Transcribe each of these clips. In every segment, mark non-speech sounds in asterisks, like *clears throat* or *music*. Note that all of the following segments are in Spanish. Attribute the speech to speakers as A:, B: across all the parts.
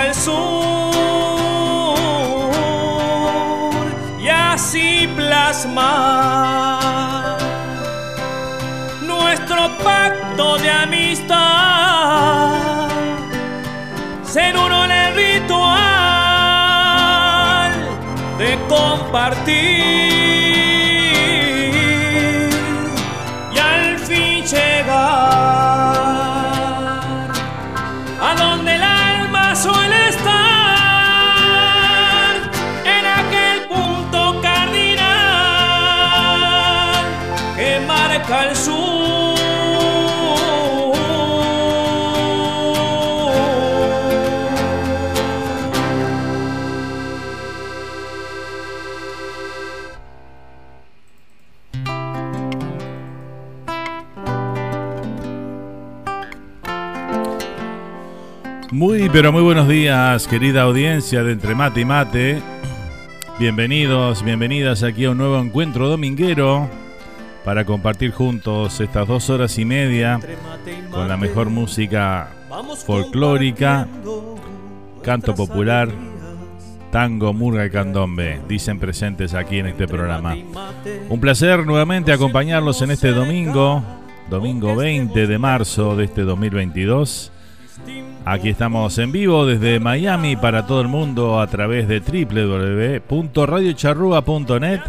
A: el sur y así plasmar nuestro pacto de amistad,
B: Muy, pero muy buenos días, querida audiencia de Entre Mate y Mate. Bienvenidos, bienvenidas aquí a un nuevo encuentro dominguero para compartir juntos estas dos horas y media con la mejor música folclórica, canto popular, tango, murga y candombe. Dicen presentes aquí en este programa. Un placer nuevamente acompañarlos en este domingo, domingo 20 de marzo de este 2022. Aquí estamos en vivo desde Miami para todo el mundo a través de www.radiocharrúa.net.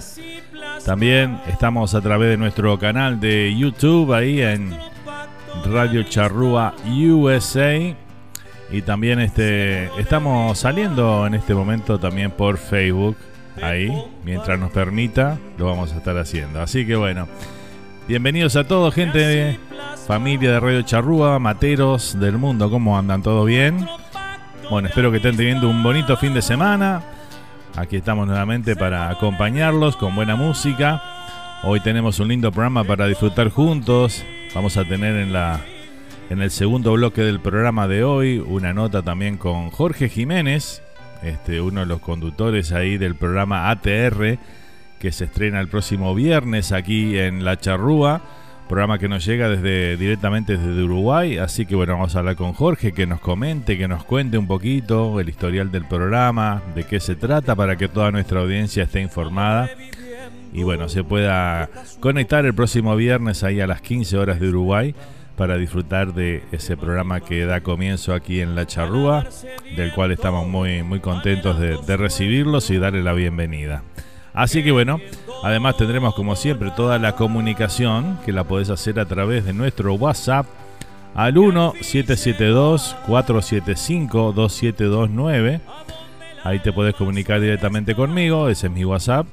B: También estamos a través de nuestro canal de YouTube ahí en Radio Charrúa USA. Y también este, estamos saliendo en este momento también por Facebook. Ahí, mientras nos permita, lo vamos a estar haciendo. Así que bueno, bienvenidos a todos, gente familia de Radio Charrúa, materos del mundo, ¿cómo andan? ¿Todo bien? Bueno, espero que estén teniendo un bonito fin de semana. Aquí estamos nuevamente para acompañarlos con buena música. Hoy tenemos un lindo programa para disfrutar juntos. Vamos a tener en la en el segundo bloque del programa de hoy una nota también con Jorge Jiménez, este uno de los conductores ahí del programa ATR que se estrena el próximo viernes aquí en La Charrúa programa que nos llega desde directamente desde Uruguay, así que bueno, vamos a hablar con Jorge, que nos comente, que nos cuente un poquito el historial del programa, de qué se trata, para que toda nuestra audiencia esté informada y bueno, se pueda conectar el próximo viernes ahí a las 15 horas de Uruguay para disfrutar de ese programa que da comienzo aquí en La Charrúa, del cual estamos muy, muy contentos de, de recibirlos y darle la bienvenida. Así que bueno, además tendremos como siempre toda la comunicación que la podés hacer a través de nuestro WhatsApp al 1-772-475-2729. Ahí te podés comunicar directamente conmigo, ese es mi WhatsApp.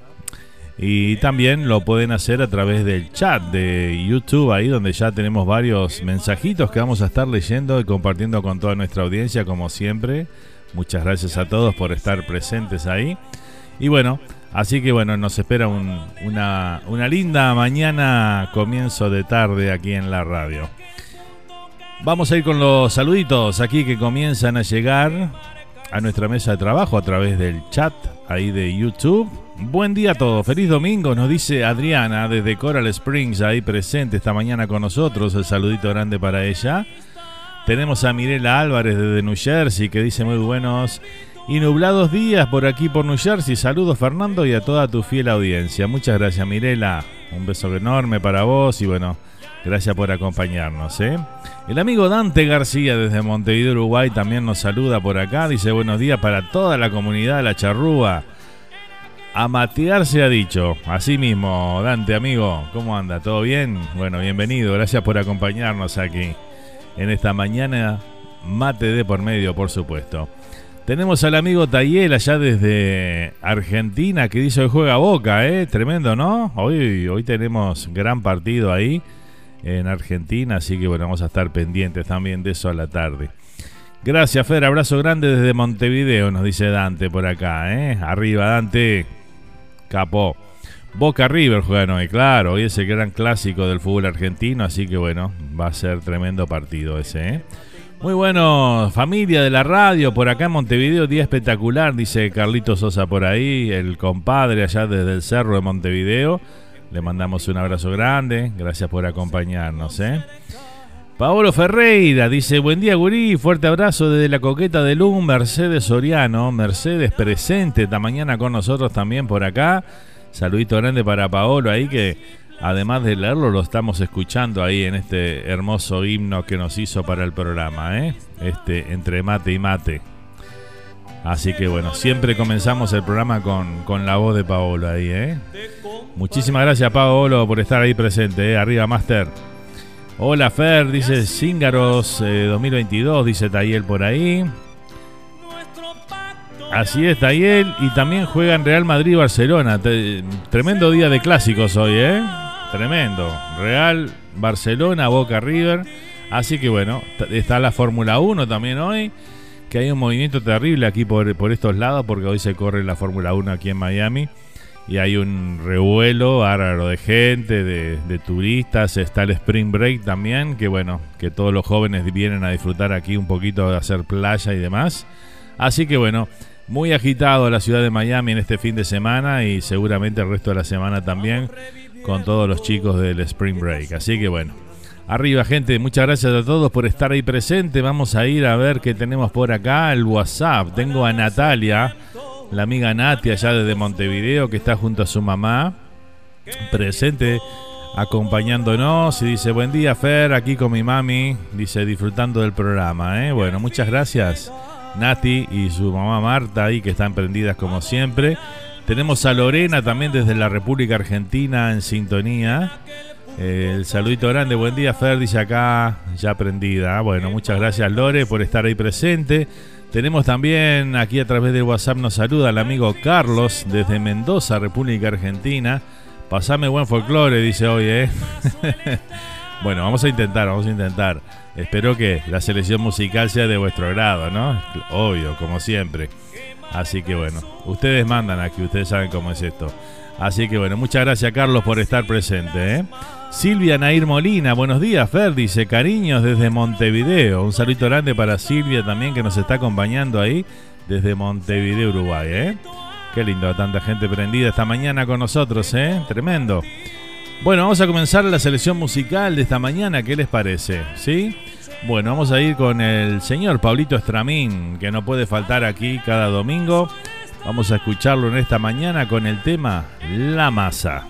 B: Y también lo pueden hacer a través del chat de YouTube, ahí donde ya tenemos varios mensajitos que vamos a estar leyendo y compartiendo con toda nuestra audiencia, como siempre. Muchas gracias a todos por estar presentes ahí. Y bueno, Así que bueno, nos espera una, una linda mañana, comienzo de tarde aquí en la radio. Vamos a ir con los saluditos aquí que comienzan a llegar a nuestra mesa de trabajo a través del chat ahí de YouTube. Buen día a todos, feliz domingo, nos dice Adriana desde Coral Springs ahí presente esta mañana con nosotros. El saludito grande para ella. Tenemos a Mirela Álvarez desde New Jersey que dice muy buenos y nublados días por aquí por New Jersey. Saludos Fernando y a toda tu fiel audiencia. Muchas gracias Mirela. Un beso enorme para vos y bueno, gracias por acompañarnos. ¿eh? El amigo Dante García desde Montevideo, Uruguay también nos saluda por acá. Dice buenos días para toda la comunidad de la charrúa. A matear se ha dicho. Así mismo, Dante, amigo, ¿cómo anda? ¿Todo bien? Bueno, bienvenido. Gracias por acompañarnos aquí en esta mañana. Mate de por medio, por supuesto. Tenemos al amigo Tayel allá desde Argentina que dice hoy juega Boca, ¿eh? Tremendo, ¿no? Hoy, hoy tenemos gran partido ahí en Argentina, así que bueno, vamos a estar pendientes también de eso a la tarde. Gracias, Fer. Abrazo grande desde Montevideo, nos dice Dante por acá, ¿eh? Arriba, Dante. Capó. Boca River juegan hoy, claro. Hoy es el gran clásico del fútbol argentino, así que bueno, va a ser tremendo partido ese, ¿eh? Muy bueno, familia de la radio, por acá en Montevideo, día espectacular, dice Carlito Sosa por ahí, el compadre allá desde el cerro de Montevideo. Le mandamos un abrazo grande, gracias por acompañarnos. ¿eh? Paolo Ferreira dice, buen día gurí, fuerte abrazo desde la coqueta de Lum, Mercedes Soriano, Mercedes presente esta mañana con nosotros también por acá. Saludito grande para Paolo ahí que además de leerlo, lo estamos escuchando ahí en este hermoso himno que nos hizo para el programa, ¿eh? Este, entre mate y mate. Así que bueno, siempre comenzamos el programa con, la voz de Paolo ahí, ¿eh? Muchísimas gracias, Paolo, por estar ahí presente, ¿eh? Arriba, Master. Hola, Fer, dice Cíngaros 2022, eh, dice Tayel por ahí. Así es, Tayel. Y también juegan Real Madrid-Barcelona. Tremendo día de clásicos hoy, ¿eh? Tremendo. Real, Barcelona, Boca River. Así que bueno, está la Fórmula 1 también hoy. Que hay un movimiento terrible aquí por, por estos lados, porque hoy se corre la Fórmula 1 aquí en Miami. Y hay un revuelo bárbaro de gente, de, turistas. Está el Spring Break también, que bueno, que todos los jóvenes vienen a disfrutar aquí un poquito de hacer playa y demás. Así que bueno, muy agitado la ciudad de Miami en este fin de semana y seguramente el resto de la semana también con todos los chicos del Spring Break. Así que bueno, arriba gente, muchas gracias a todos por estar ahí presente. Vamos a ir a ver qué tenemos por acá, el WhatsApp. Tengo a Natalia, la amiga Natia allá desde Montevideo, que está junto a su mamá, presente acompañándonos y dice buen día Fer, aquí con mi mami, dice disfrutando del programa. ¿eh? Bueno, muchas gracias Nati y su mamá Marta ahí que están prendidas como siempre. Tenemos a Lorena también desde la República Argentina en sintonía. Eh, el saludito grande, buen día Fer, dice acá, ya prendida. Bueno, muchas gracias Lore por estar ahí presente. Tenemos también aquí a través de WhatsApp nos saluda el amigo Carlos desde Mendoza, República Argentina. Pasame buen folclore, dice hoy, ¿eh? *laughs* bueno, vamos a intentar, vamos a intentar. Espero que la selección musical sea de vuestro grado, ¿no? Obvio, como siempre. Así que bueno, ustedes mandan aquí, ustedes saben cómo es esto. Así que bueno, muchas gracias Carlos por estar presente. ¿eh? Silvia Nair Molina, buenos días Fer, dice cariños desde Montevideo. Un saludo grande para Silvia también que nos está acompañando ahí desde Montevideo, Uruguay. ¿eh? Qué lindo, tanta gente prendida esta mañana con nosotros, ¿eh? Tremendo. Bueno, vamos a comenzar la selección musical de esta mañana, ¿qué les parece? ¿Sí? Bueno, vamos a ir con el señor Pablito Estramín, que no puede faltar aquí cada domingo. Vamos a escucharlo en esta mañana con el tema La Masa.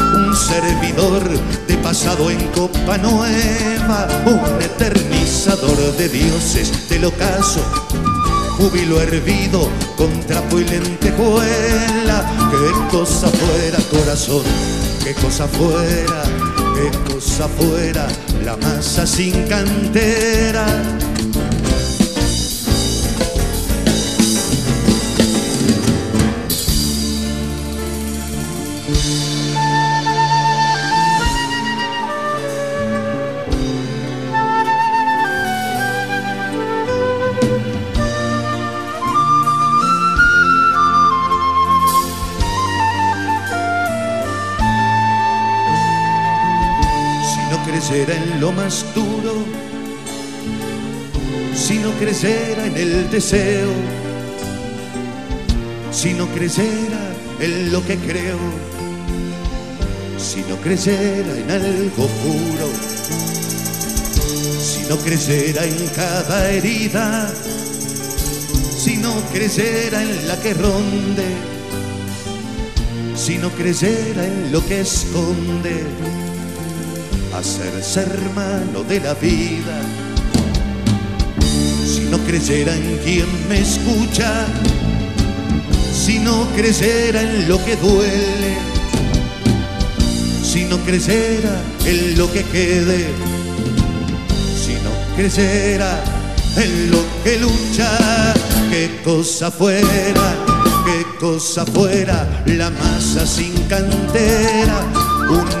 C: un servidor de pasado en copa nueva, un eternizador de dioses del ocaso, júbilo hervido con trapo y lentejuela. Qué cosa fuera corazón, qué cosa fuera, qué cosa fuera la masa sin cantera. Duro, si no creyera en el deseo, si no creyera en lo que creo, si no creyera en algo puro, si no creyera en cada herida, si no creyera en la que ronde, si no creyera en lo que esconde, hacerse hermano de la vida. Si no creyera en quien me escucha, si no creyera en lo que duele, si no creyera en lo que quede, si no creyera en lo que lucha, qué cosa fuera, qué cosa fuera la masa sin cantera, un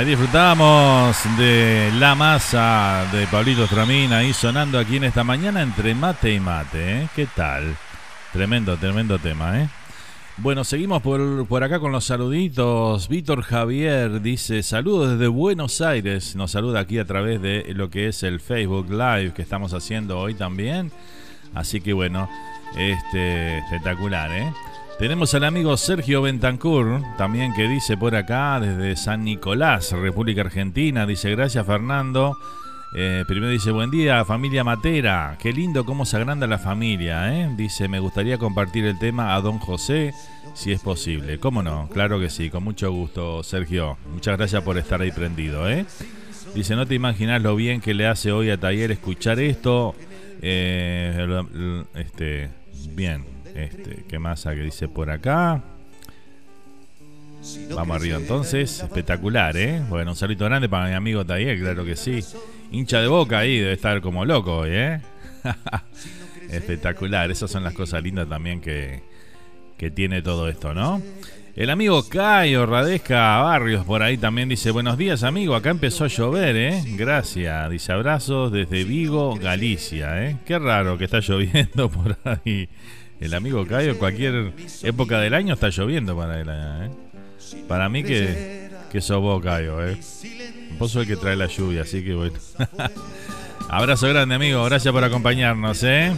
B: Ahí disfrutamos de La Masa de Pablito Tramina ahí sonando aquí en esta mañana entre mate y mate. ¿eh? ¿Qué tal? Tremendo, tremendo tema, ¿eh? Bueno, seguimos por, por acá con los saluditos. Víctor Javier dice, saludos desde Buenos Aires. Nos saluda aquí a través de lo que es el Facebook Live que estamos haciendo hoy también. Así que bueno, este espectacular, ¿eh? Tenemos al amigo Sergio Bentancur, también que dice por acá, desde San Nicolás, República Argentina, dice gracias Fernando. Eh, primero dice buen día familia Matera, qué lindo cómo se agranda la familia, ¿eh? dice me gustaría compartir el tema a don José si es posible, ¿cómo no? Claro que sí, con mucho gusto Sergio, muchas gracias por estar ahí prendido, ¿eh? dice no te imaginas lo bien que le hace hoy a Taller escuchar esto, eh, este, bien, este, ¿Qué más que dice por acá? Vamos arriba entonces, espectacular, ¿eh? Bueno, un saludo grande para mi amigo Taller, claro que sí. Hincha de boca ahí, debe estar como loco hoy, ¿eh? *laughs* espectacular, esas son las cosas lindas también que, que tiene todo esto, ¿no? El amigo Cayo Radesca Barrios por ahí también dice, buenos días amigo, acá empezó a llover, ¿eh? Gracias, dice abrazos desde Vigo, Galicia, ¿eh? Qué raro que está lloviendo *laughs* por ahí. El amigo Cayo, cualquier época del año está lloviendo para él. ¿eh? Para mí que, que sos vos, Cayo. ¿eh? Vos sos el que trae la lluvia, así que bueno. *laughs* Abrazo grande, amigo. Gracias por acompañarnos, ¿eh?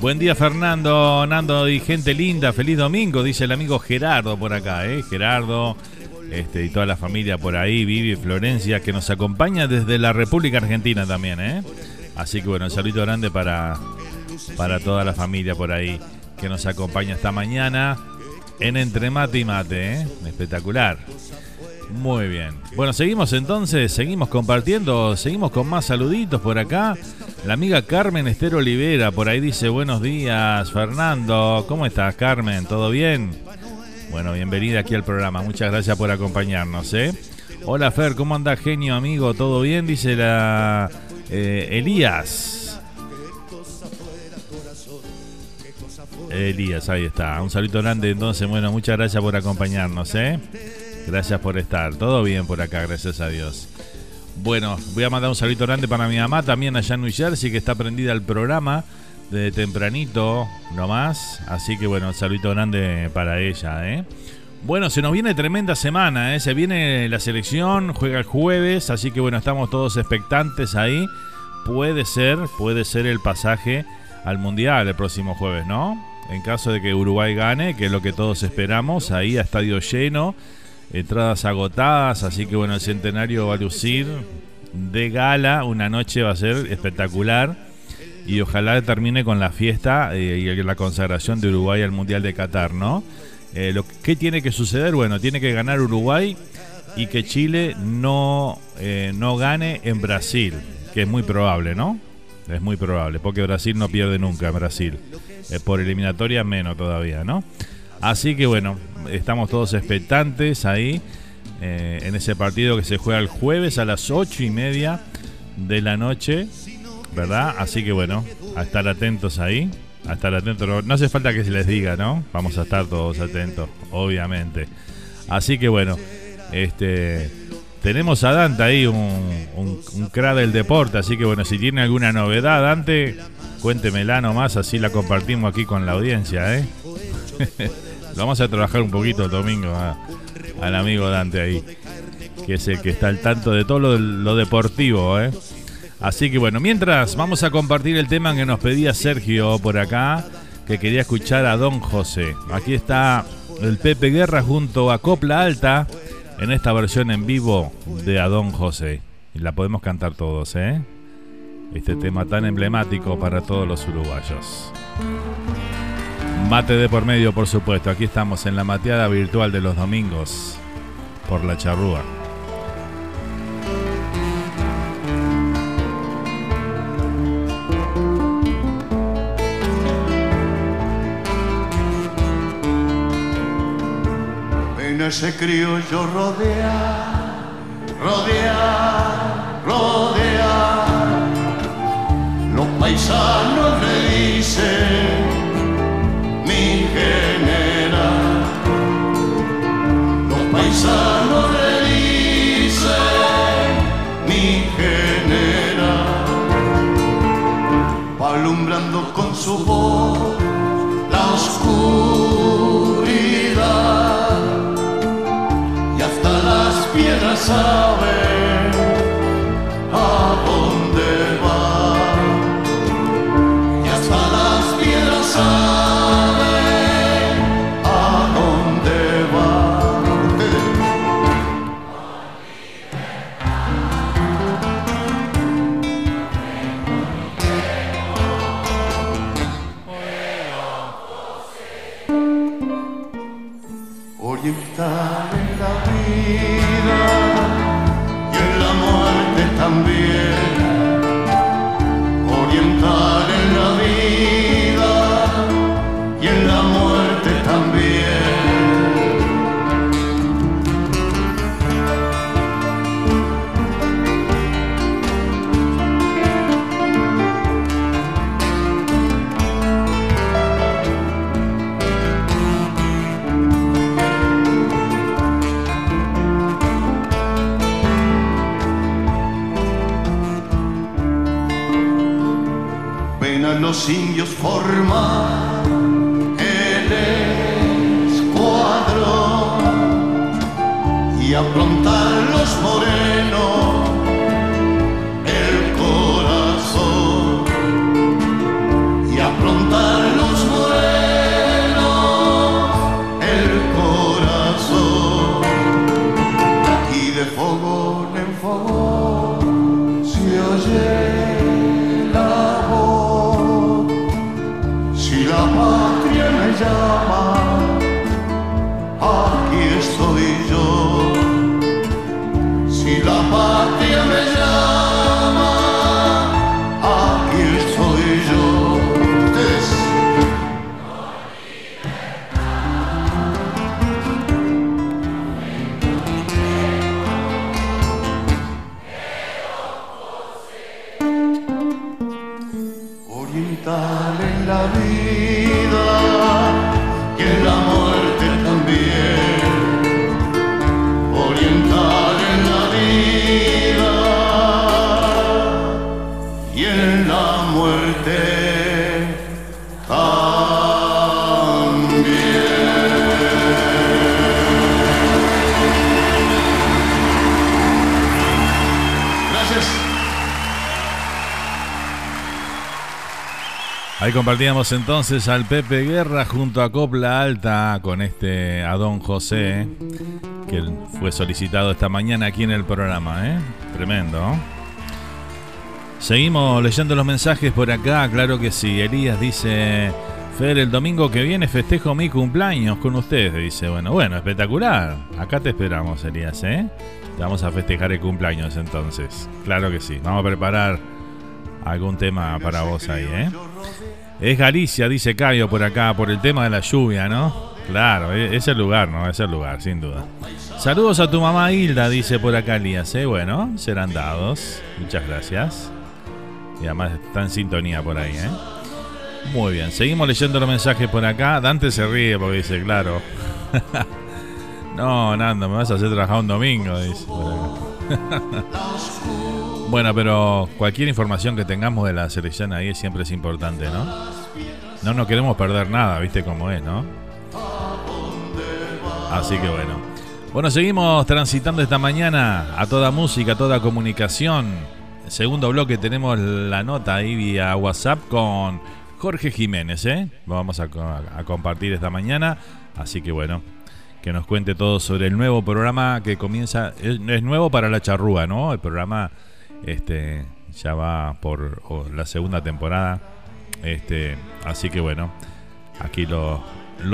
B: Buen día, Fernando, Nando y gente linda. Feliz domingo, dice el amigo Gerardo por acá, ¿eh? Gerardo este, y toda la familia por ahí, Vivi, Florencia, que nos acompaña desde la República Argentina también, ¿eh? Así que bueno, un saludo grande para, para toda la familia por ahí que nos acompaña esta mañana en Entre Mate y Mate. ¿eh? Espectacular. Muy bien. Bueno, seguimos entonces, seguimos compartiendo, seguimos con más saluditos por acá. La amiga Carmen Esther Olivera por ahí dice buenos días, Fernando. ¿Cómo estás, Carmen? ¿Todo bien? Bueno, bienvenida aquí al programa. Muchas gracias por acompañarnos, ¿eh? Hola, Fer, ¿cómo anda, genio, amigo? ¿Todo bien? Dice la eh, Elías. Elías, ahí está. Un saludo grande entonces. Bueno, muchas gracias por acompañarnos, ¿eh? Gracias por estar. Todo bien por acá, gracias a Dios. Bueno, voy a mandar un saludo grande para mi mamá también allá en New Jersey, que está prendida al programa de tempranito nomás. Así que bueno, un saludo grande para ella, ¿eh? Bueno, se nos viene tremenda semana, ¿eh? Se viene la selección, juega el jueves, así que bueno, estamos todos expectantes ahí. Puede ser, puede ser el pasaje al Mundial el próximo jueves, ¿no? En caso de que Uruguay gane, que es lo que todos esperamos, ahí a estadio lleno, entradas agotadas, así que bueno, el centenario va a lucir de gala, una noche va a ser espectacular y ojalá termine con la fiesta eh, y la consagración de Uruguay al Mundial de Qatar, ¿no? Eh, lo, ¿Qué tiene que suceder? Bueno, tiene que ganar Uruguay y que Chile no, eh, no gane en Brasil, que es muy probable, ¿no? Es muy probable, porque Brasil no pierde nunca en Brasil. Eh, por eliminatoria menos todavía, ¿no? Así que bueno, estamos todos expectantes ahí eh, en ese partido que se juega el jueves a las ocho y media de la noche, ¿verdad? Así que bueno, a estar atentos ahí, a estar atentos. No hace falta que se les diga, ¿no? Vamos a estar todos atentos, obviamente. Así que bueno, este tenemos a Dante ahí, un, un, crack del deporte, así que bueno, si tiene alguna novedad, Dante, cuéntemela nomás, así la compartimos aquí con la audiencia, ¿eh? *laughs* vamos a trabajar un poquito el domingo al amigo Dante ahí, que es el que está al tanto de todo lo, deportivo, ¿eh? Así que bueno, mientras vamos a compartir el tema que nos pedía Sergio por acá, que quería escuchar a Don José. Aquí está el Pepe Guerra junto a Copla Alta en esta versión en vivo de a Don José. Y la podemos cantar todos, ¿eh? Este tema tan emblemático para todos los uruguayos. Mate de por medio, por supuesto. Aquí estamos en la mateada virtual de los domingos por la charrúa.
D: Ese criollo rodea, rodea, rodea. Los paisanos le dicen mi general. Los paisanos le dicen mi general. Va alumbrando con su voz la oscuridad salvation. Los indios forman el escuadrón y aprontar los morenos
B: Ahí compartíamos entonces al Pepe Guerra junto a Copla Alta con este a Don José, que fue solicitado esta mañana aquí en el programa, ¿eh? Tremendo. Seguimos leyendo los mensajes por acá, claro que sí. Elías dice, Fer, el domingo que viene festejo mi cumpleaños con ustedes. Dice, bueno, bueno, espectacular. Acá te esperamos, Elías, ¿eh? Vamos a festejar el cumpleaños entonces. Claro que sí. Vamos a preparar algún tema para vos ahí, ¿eh? Es Galicia, dice Cayo por acá, por el tema de la lluvia, ¿no? Claro, e- es el lugar, ¿no? Es el lugar, sin duda. Saludos a tu mamá Hilda, dice por acá Elías, ¿eh? Bueno, serán dados. Muchas gracias. Y además está en sintonía por ahí, ¿eh? Muy bien, seguimos leyendo los mensajes por acá. Dante se ríe porque dice, claro. *laughs* no, Nando, me vas a hacer trabajar un domingo, dice. por acá. *laughs* Bueno, pero cualquier información que tengamos de la selección ahí siempre es importante, ¿no? No nos queremos perder nada, ¿viste cómo es, no? Así que bueno. Bueno, seguimos transitando esta mañana a toda música, a toda comunicación segundo bloque tenemos la nota ahí vía WhatsApp con Jorge Jiménez, ¿eh? Vamos a, compartir esta mañana, así que bueno, que nos cuente todo sobre el nuevo programa que comienza, es, nuevo para la charrúa, ¿no? El programa este, ya va por la segunda temporada, este, así que bueno, aquí lo,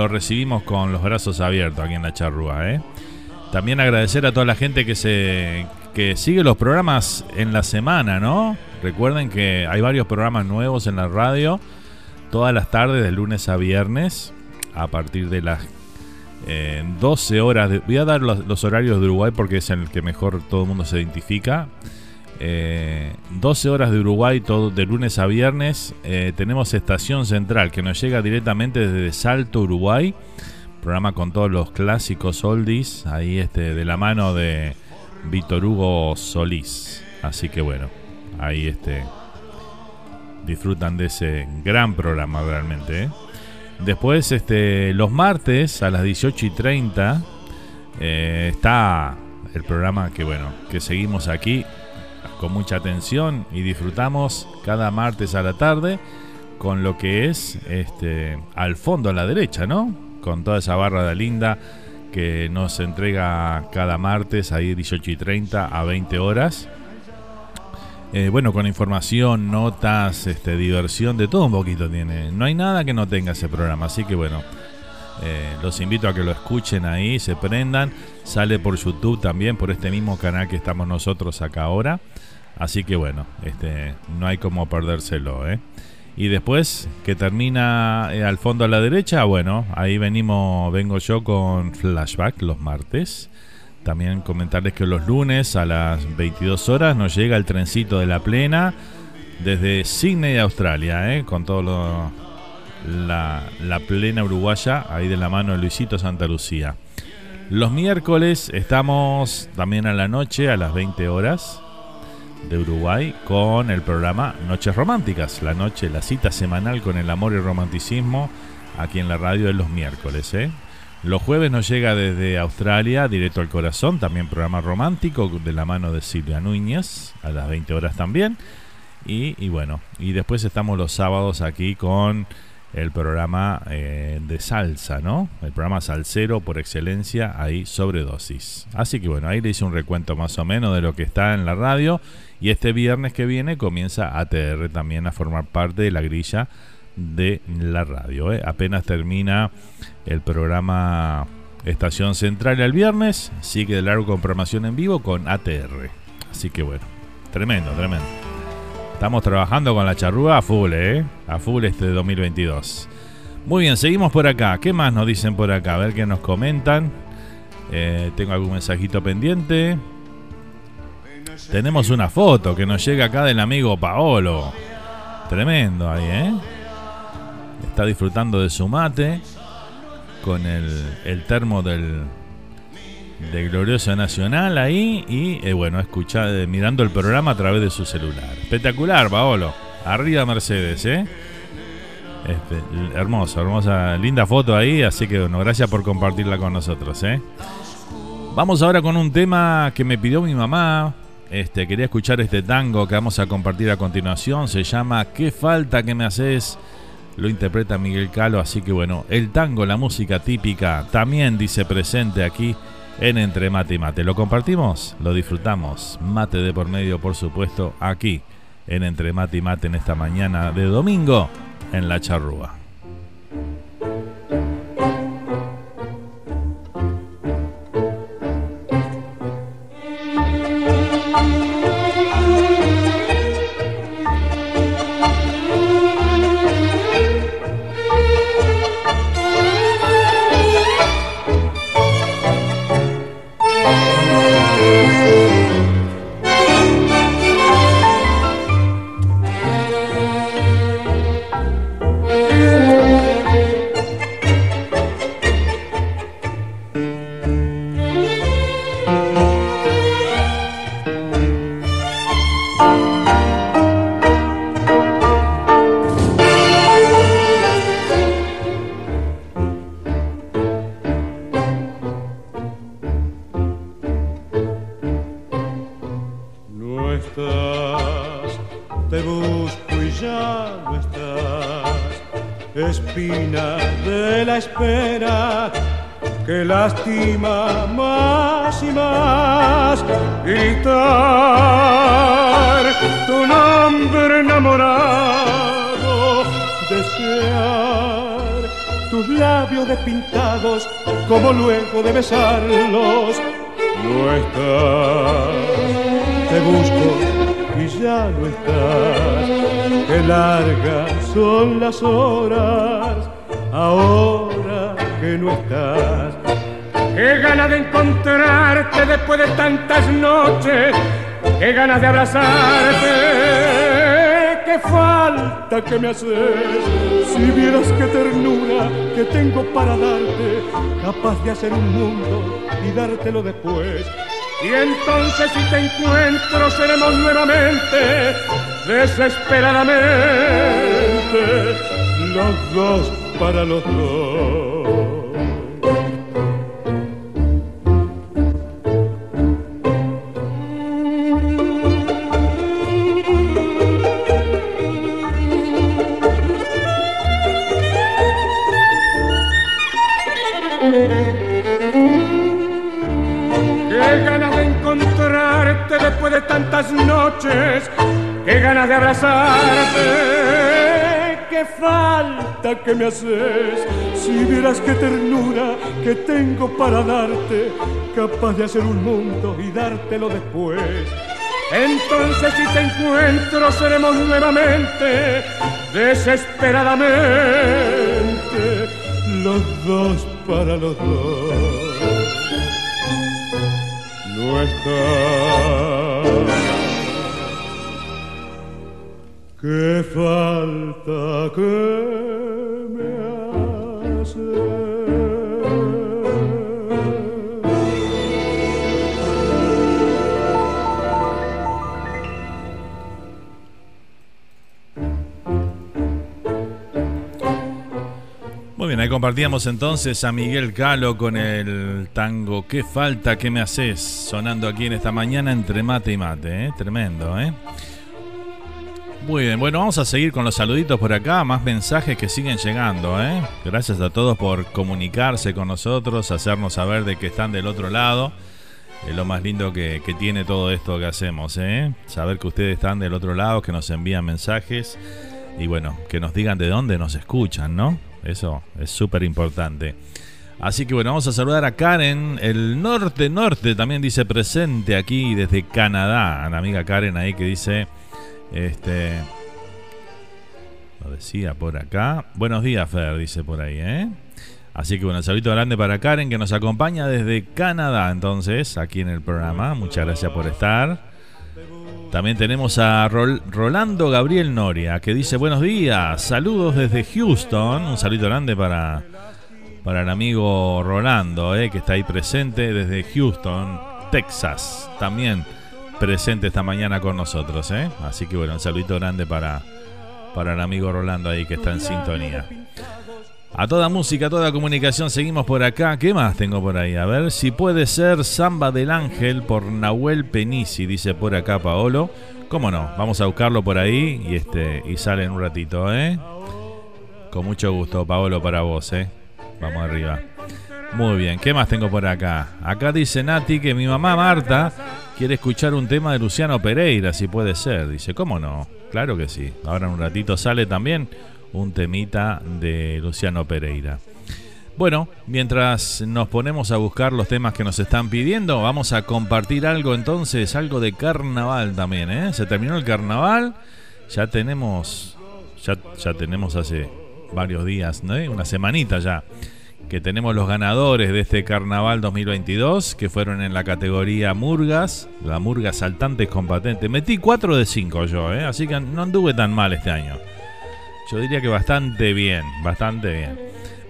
B: recibimos con los brazos abiertos aquí en la charrúa, ¿eh? También agradecer a toda la gente que se que sigue los programas en la semana, ¿no? Recuerden que hay varios programas nuevos en la radio todas las tardes de lunes a viernes a partir de las 12 eh, horas. Voy a dar los, horarios de Uruguay porque es el que mejor todo el mundo se identifica. 12 eh, horas de Uruguay, todo de lunes a viernes. Eh, tenemos Estación Central que nos llega directamente desde Salto, Uruguay. Programa con todos los clásicos oldies. Ahí este, de la mano de Víctor Hugo Solís. Así que bueno, ahí este disfrutan de ese gran programa realmente. ¿eh? Después, este, los martes a las 18 y 30 eh, está el programa que bueno, que seguimos aquí con mucha atención y disfrutamos cada martes a la tarde con lo que es este al fondo a la derecha, ¿no? Con toda esa barra de linda que nos entrega cada martes ahí 18 y 30 a 20 horas. Eh, bueno, con información, notas, este, diversión, de todo un poquito tiene. No hay nada que no tenga ese programa, así que bueno, eh, los invito a que lo escuchen ahí, se prendan. Sale por YouTube también, por este mismo canal que estamos nosotros acá ahora. Así que bueno, este, no hay como perdérselo, ¿eh? Y después que termina eh, al fondo a la derecha, bueno, ahí venimos, vengo yo con flashback los martes. También comentarles que los lunes a las 22 horas nos llega el trencito de la plena desde Sydney, Australia, ¿eh? con todo lo, la, la plena uruguaya, ahí de la mano de Luisito Santa Lucía. Los miércoles estamos también a la noche, a las 20 horas de Uruguay, con el programa Noches Románticas, la noche, la cita semanal con el amor y el romanticismo, aquí en la radio de los miércoles. ¿eh? Los jueves nos llega desde Australia, directo al corazón, también programa romántico de la mano de Silvia Núñez, a las 20 horas también. Y, bueno, y después estamos los sábados aquí con el programa eh, de salsa, ¿no? El programa salsero por excelencia, ahí sobredosis. Así que bueno, ahí le hice un recuento más o menos de lo que está en la radio. Y este viernes que viene comienza ATR también a formar parte de la grilla de la radio. ¿eh? Apenas termina el programa Estación Central el viernes, sigue de largo con programación en vivo con ATR. Así que bueno, tremendo, tremendo. Estamos trabajando con la charrúa a full, ¿eh? A full este 2022. Muy bien, seguimos por acá. ¿Qué más nos dicen por acá? A ver qué nos comentan. Eh, tengo algún mensajito pendiente. Tenemos una foto que nos llega acá del amigo Paolo. Tremendo ahí, ¿eh? Está disfrutando de su mate con el, termo del, del Glorioso Nacional ahí y eh, bueno, escucha, eh, mirando el programa a través de su celular. Espectacular, Paolo. Arriba Mercedes, ¿eh? Este, hermoso, hermosa, linda foto ahí, así que bueno, gracias por compartirla con nosotros, ¿eh? Vamos ahora con un tema que me pidió mi mamá. Este, quería escuchar este tango que vamos a compartir a continuación. Se llama ¿Qué falta que me haces? lo interpreta Miguel Calo, así que bueno, el tango, la música típica, también dice presente aquí en Entre Mate y Mate. ¿Lo compartimos? ¿Lo disfrutamos? Mate de por medio, por supuesto, aquí en Entre Mate y Mate en esta mañana de domingo en La Charrúa.
E: Lastima más y más gritar tu nombre enamorado desear tus labios despintados como luego de besarlos no estás te busco y ya no estás qué largas son las horas ahora que no estás. Qué ganas de encontrarte después de tantas noches, qué ganas de abrazarte, qué falta que me haces. Si vieras qué ternura que tengo para darte, capaz de hacer un mundo y dártelo después. Y entonces si te encuentro seremos nuevamente, desesperadamente, los dos para los dos. Qué ganas de abrazarte qué falta que me haces. Si vieras qué ternura que tengo para darte, capaz de hacer un mundo y dártelo después. Entonces si te encuentro seremos nuevamente, desesperadamente, los dos para los dos. No está qué falta que me hace.
B: Muy bien, ahí compartíamos entonces a Miguel Calo con el tango Qué falta que me haces, sonando aquí en esta mañana entre mate y mate, ¿eh? tremendo, ¿eh? Muy bien, bueno, vamos a seguir con los saluditos por acá, más mensajes que siguen llegando, ¿eh? Gracias a todos por comunicarse con nosotros, hacernos saber de que están del otro lado. Es lo más lindo que, tiene todo esto que hacemos, ¿eh? Saber que ustedes están del otro lado, que nos envían mensajes y bueno, que nos digan de dónde nos escuchan, ¿no? Eso es súper importante. Así que bueno, vamos a saludar a Karen, el norte norte también dice presente aquí desde Canadá, la amiga Karen ahí que dice este. Lo decía por acá. Buenos días, Fer, dice por ahí, ¿eh? Así que bueno, un saludo grande para Karen que nos acompaña desde Canadá, entonces, aquí en el programa. Muchas gracias por estar. También tenemos a Rolando Gabriel Noria que dice buenos días, saludos desde Houston. Un saludo grande para, para el amigo Rolando, eh, que está ahí presente desde Houston, Texas. También presente esta mañana con nosotros. ¿eh? Así que bueno, un saludito grande para, para el amigo Rolando ahí que está en sintonía. A toda música, a toda comunicación, seguimos por acá. ¿Qué más tengo por ahí? A ver si puede ser Samba del Ángel por Nahuel Penisi, dice por acá Paolo. ¿Cómo no? Vamos a buscarlo por ahí y este y sale en un ratito, ¿eh? Con mucho gusto, Paolo, para vos, ¿eh? Vamos arriba. Muy bien, ¿qué más tengo por acá? Acá dice Nati que mi mamá Marta quiere escuchar un tema de Luciano Pereira, si puede ser. Dice, ¿cómo no? Claro que sí. Ahora en un ratito sale también un temita de Luciano Pereira. Bueno, mientras nos ponemos a buscar los temas que nos están pidiendo, vamos a compartir algo entonces, algo de carnaval también, ¿eh? Se terminó el carnaval, ya tenemos, ya, ya tenemos hace varios días, ¿no? Una semanita ya que tenemos los ganadores de este carnaval 2022, que fueron en la categoría Murgas, la Murga Saltantes Compatentes. Metí 4 de 5 yo, ¿eh? así que no anduve tan mal este año. Yo diría que bastante bien, bastante bien.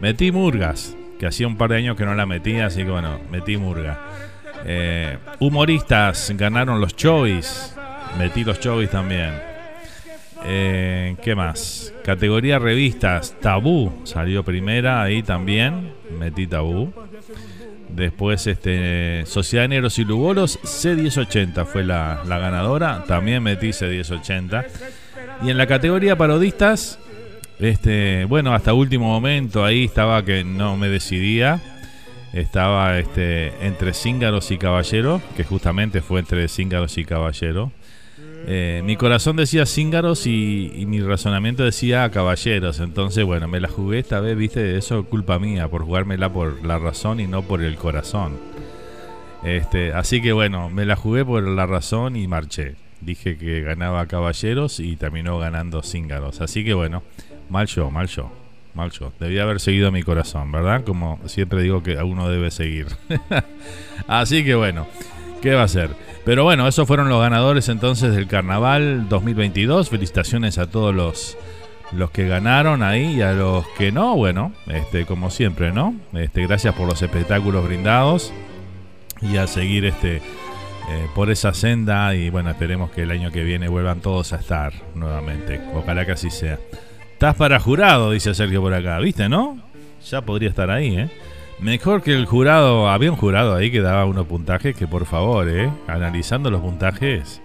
B: Metí Murgas, que hacía un par de años que no la metía, así que bueno, metí Murga. Eh, humoristas ganaron los Chovis, metí los Chovis también. Eh, ¿Qué más? Categoría revistas, Tabú salió primera ahí también, metí Tabú. Después, este, Sociedad de Negros y Lugolos, C1080 fue la, ganadora, también metí C1080. Y en la categoría parodistas, Este, bueno, hasta último momento ahí estaba que no me decidía. Estaba este, entre cíngaros y caballeros, que justamente fue entre cíngaros y caballeros. Eh, mi corazón decía cíngaros y, mi razonamiento decía caballeros. Entonces, bueno, me la jugué esta vez, viste, eso es culpa mía, por jugármela por la razón y no por el corazón. Este, así que bueno, me la jugué por la razón y marché. Dije que ganaba caballeros y terminó ganando cíngaros. Así que bueno, mal yo, mal yo, mal yo. Debía haber seguido mi corazón, ¿verdad? Como siempre digo que uno debe seguir. *laughs* así que bueno, ¿qué va a ser? Pero bueno, esos fueron los ganadores entonces del Carnaval 2022. Felicitaciones a todos los, los que ganaron ahí y a los que no, bueno, este, como siempre, ¿no? Este, gracias por los espectáculos brindados y a seguir este, eh, por esa senda y bueno, esperemos que el año que viene vuelvan todos a estar nuevamente. Ojalá que así sea. Estás para jurado, dice Sergio por acá, ¿viste, no? Ya podría estar ahí, ¿eh? Mejor que el jurado, había un jurado ahí que daba unos puntajes que por favor, eh, analizando los puntajes,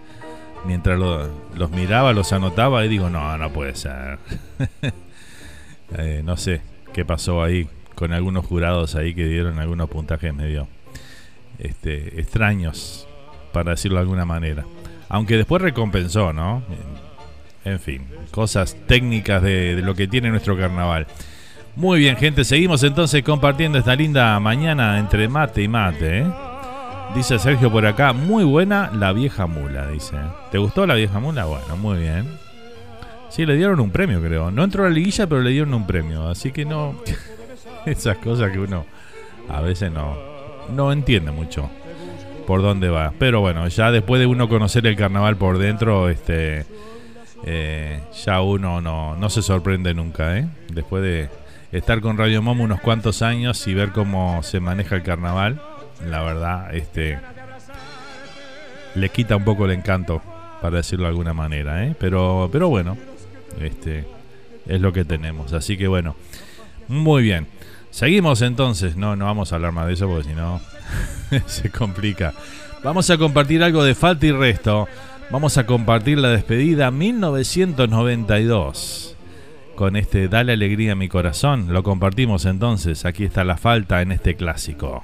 B: mientras los miraba, los anotaba y digo, no, no puede ser. *laughs* Eh, no sé qué pasó ahí con algunos jurados ahí que dieron algunos puntajes medio este, extraños, para decirlo de alguna manera. Aunque después recompensó, ¿no? En fin, cosas técnicas de, de lo que tiene nuestro carnaval. Muy bien, gente, seguimos entonces compartiendo esta linda mañana entre mate y mate. ¿eh? Dice Sergio por acá, muy buena la vieja mula, dice. ¿Te gustó la vieja mula? Bueno, muy bien. Sí, le dieron un premio, creo. No entró a la liguilla, pero le dieron un premio. Así que no. *laughs* Esas cosas que uno a veces no, no entiende mucho por dónde va. Pero bueno, ya después de uno conocer el carnaval por dentro, este. Eh, ya uno no, no se sorprende nunca, ¿eh? Después de estar con Radio Momo unos cuantos años y ver cómo se maneja el carnaval, la verdad, este le quita un poco el encanto, para decirlo de alguna manera, ¿eh? pero, pero bueno, este es lo que tenemos. Así que bueno, muy bien. Seguimos entonces, no, no vamos a hablar más de eso porque si no *laughs* se complica. Vamos a compartir algo de falta y resto. Vamos a compartir la despedida 1992 con este Dale alegría a mi corazón. Lo compartimos entonces. Aquí está la falta en este clásico.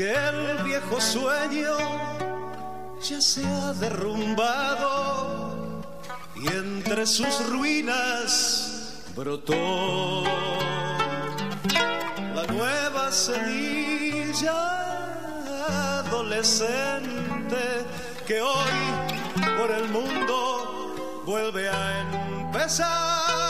F: Aquel viejo sueño ya se ha derrumbado y entre sus ruinas brotó la nueva semilla adolescente que hoy por el mundo vuelve a empezar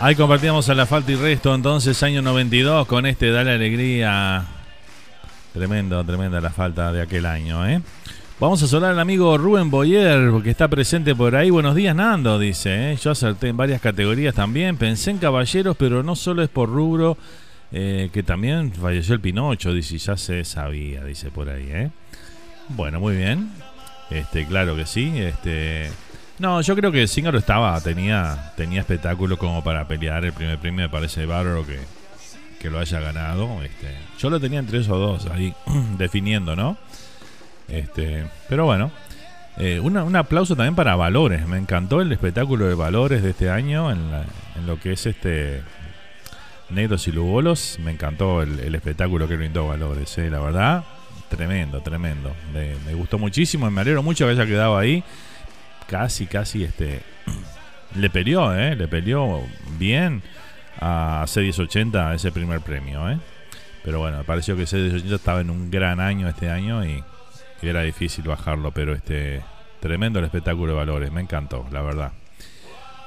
B: Ahí compartíamos a la falta y resto, entonces año 92 con este Dale Alegría. Tremendo, tremenda la falta de aquel año, ¿eh? Vamos a sonar al amigo Rubén Boyer, porque está presente por ahí. Buenos días, Nando, dice. ¿eh? Yo acerté en varias categorías también. Pensé en caballeros, pero no solo es por rubro, eh, que también falleció el Pinocho, dice, ya se sabía, dice por ahí, ¿eh? Bueno, muy bien. Este, claro que sí. Este, no, yo creo que Zingaro estaba, tenía, tenía espectáculo como para pelear el primer premio. Me parece bárbaro que, que lo haya ganado. Este, yo lo tenía entre esos dos ahí *clears throat* definiendo, ¿no? Este, pero bueno, eh, un aplauso también para Valores. Me encantó el espectáculo de Valores de este año en, lo que es este Negros y Lugolos. Me encantó el, espectáculo que brindó Valores, eh, la verdad. Tremendo, tremendo. Me, me, gustó muchísimo. Me alegro mucho que haya quedado ahí casi, casi este. Le peleó, ¿eh? Le peleó bien a C1080 ese primer premio, ¿eh? Pero bueno, me pareció que C1080 estaba en un gran año este año y, era difícil bajarlo, pero este. Tremendo el espectáculo de valores, me encantó, la verdad.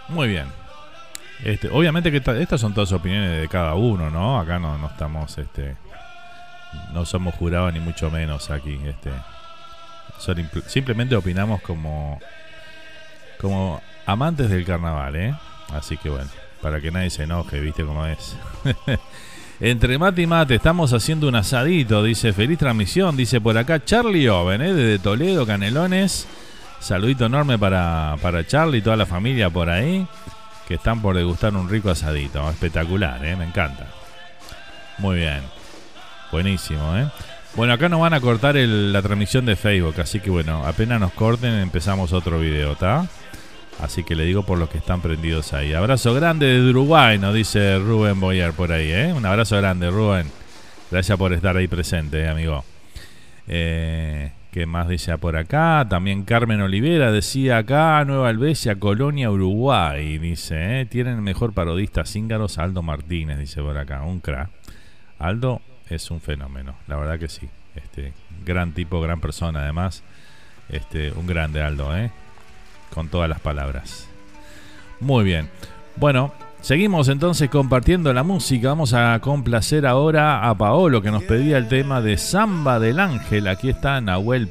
B: Muy bien. Este, obviamente que estas son todas opiniones de cada uno, ¿no? Acá no, no estamos, este, no somos jurados ni mucho menos aquí, este. Simplemente opinamos como como amantes del carnaval, ¿eh? Así que bueno, para que nadie se enoje, ¿viste cómo es? *laughs* Entre mate y mate, estamos haciendo un asadito, dice, feliz transmisión, dice por acá Charlie Oven, ¿eh? Desde Toledo, Canelones. Saludito enorme para, para Charlie y toda la familia por ahí, que están por degustar un rico asadito. Espectacular, ¿eh? Me encanta. Muy bien. Buenísimo, ¿eh? Bueno, acá nos van a cortar la transmisión de Facebook, así que bueno, apenas nos corten empezamos otro video, ¿está? Así que le digo por los que están prendidos ahí. Abrazo grande de Uruguay, nos dice Rubén Boyer por ahí, ¿eh? Un abrazo grande, Rubén. Gracias por estar ahí presente, eh, amigo. Eh, ¿Qué más dice por acá? También Carmen Olivera decía acá, Nueva Albesia, Colonia, Uruguay. Dice, ¿eh? Tienen el mejor parodista cíngaros, Aldo Martínez, dice por acá. Un crack. Aldo es un fenómeno, la verdad que sí. Este, gran tipo, gran persona además. Este, un grande Aldo, ¿eh? con todas las palabras. Muy bien. Bueno, seguimos entonces compartiendo la música. Vamos a complacer ahora a Paolo que nos pedía el tema de Samba del Ángel. Aquí está Nahuel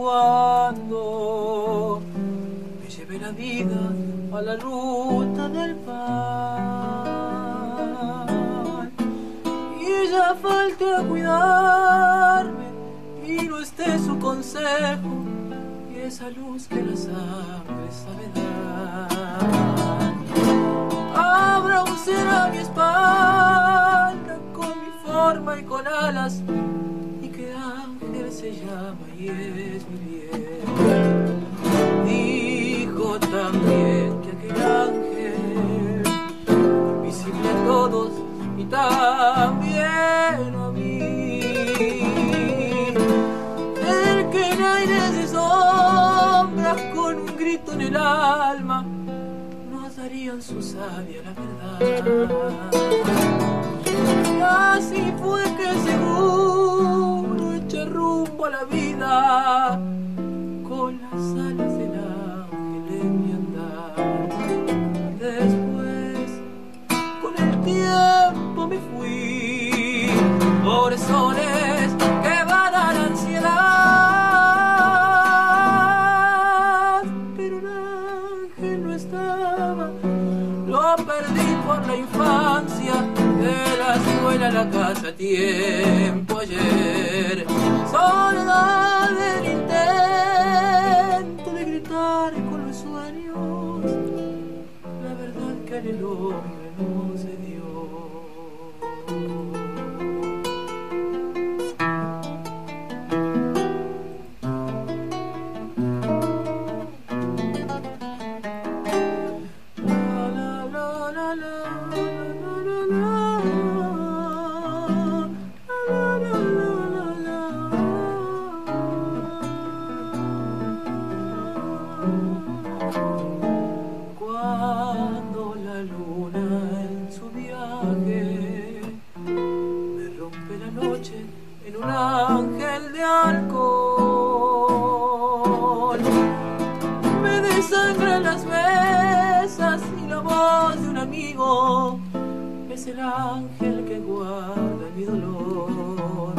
B: cuando
G: me lleve la vida a la ruta del pan. Y ella falte a cuidarme y no esté su consejo y esa luz que la sangre sabe dar. Habrá un ser a mi espalda con mi forma y con alas y que ángel se llama bien, bien. Dijo también que aquel ángel, invisible a todos y también a mí, el que en aires de sombras con un grito en el alma nos darían su sabia la verdad. Y así fue que según rumbo a la vida con las alas del ángel en mi andar. Después, con el tiempo me fui por soles que van a la ansiedad. Pero el ángel no estaba, lo perdí por la infancia, de la escuela a la casa tiene. Soledad del ángel que guarda mi dolor.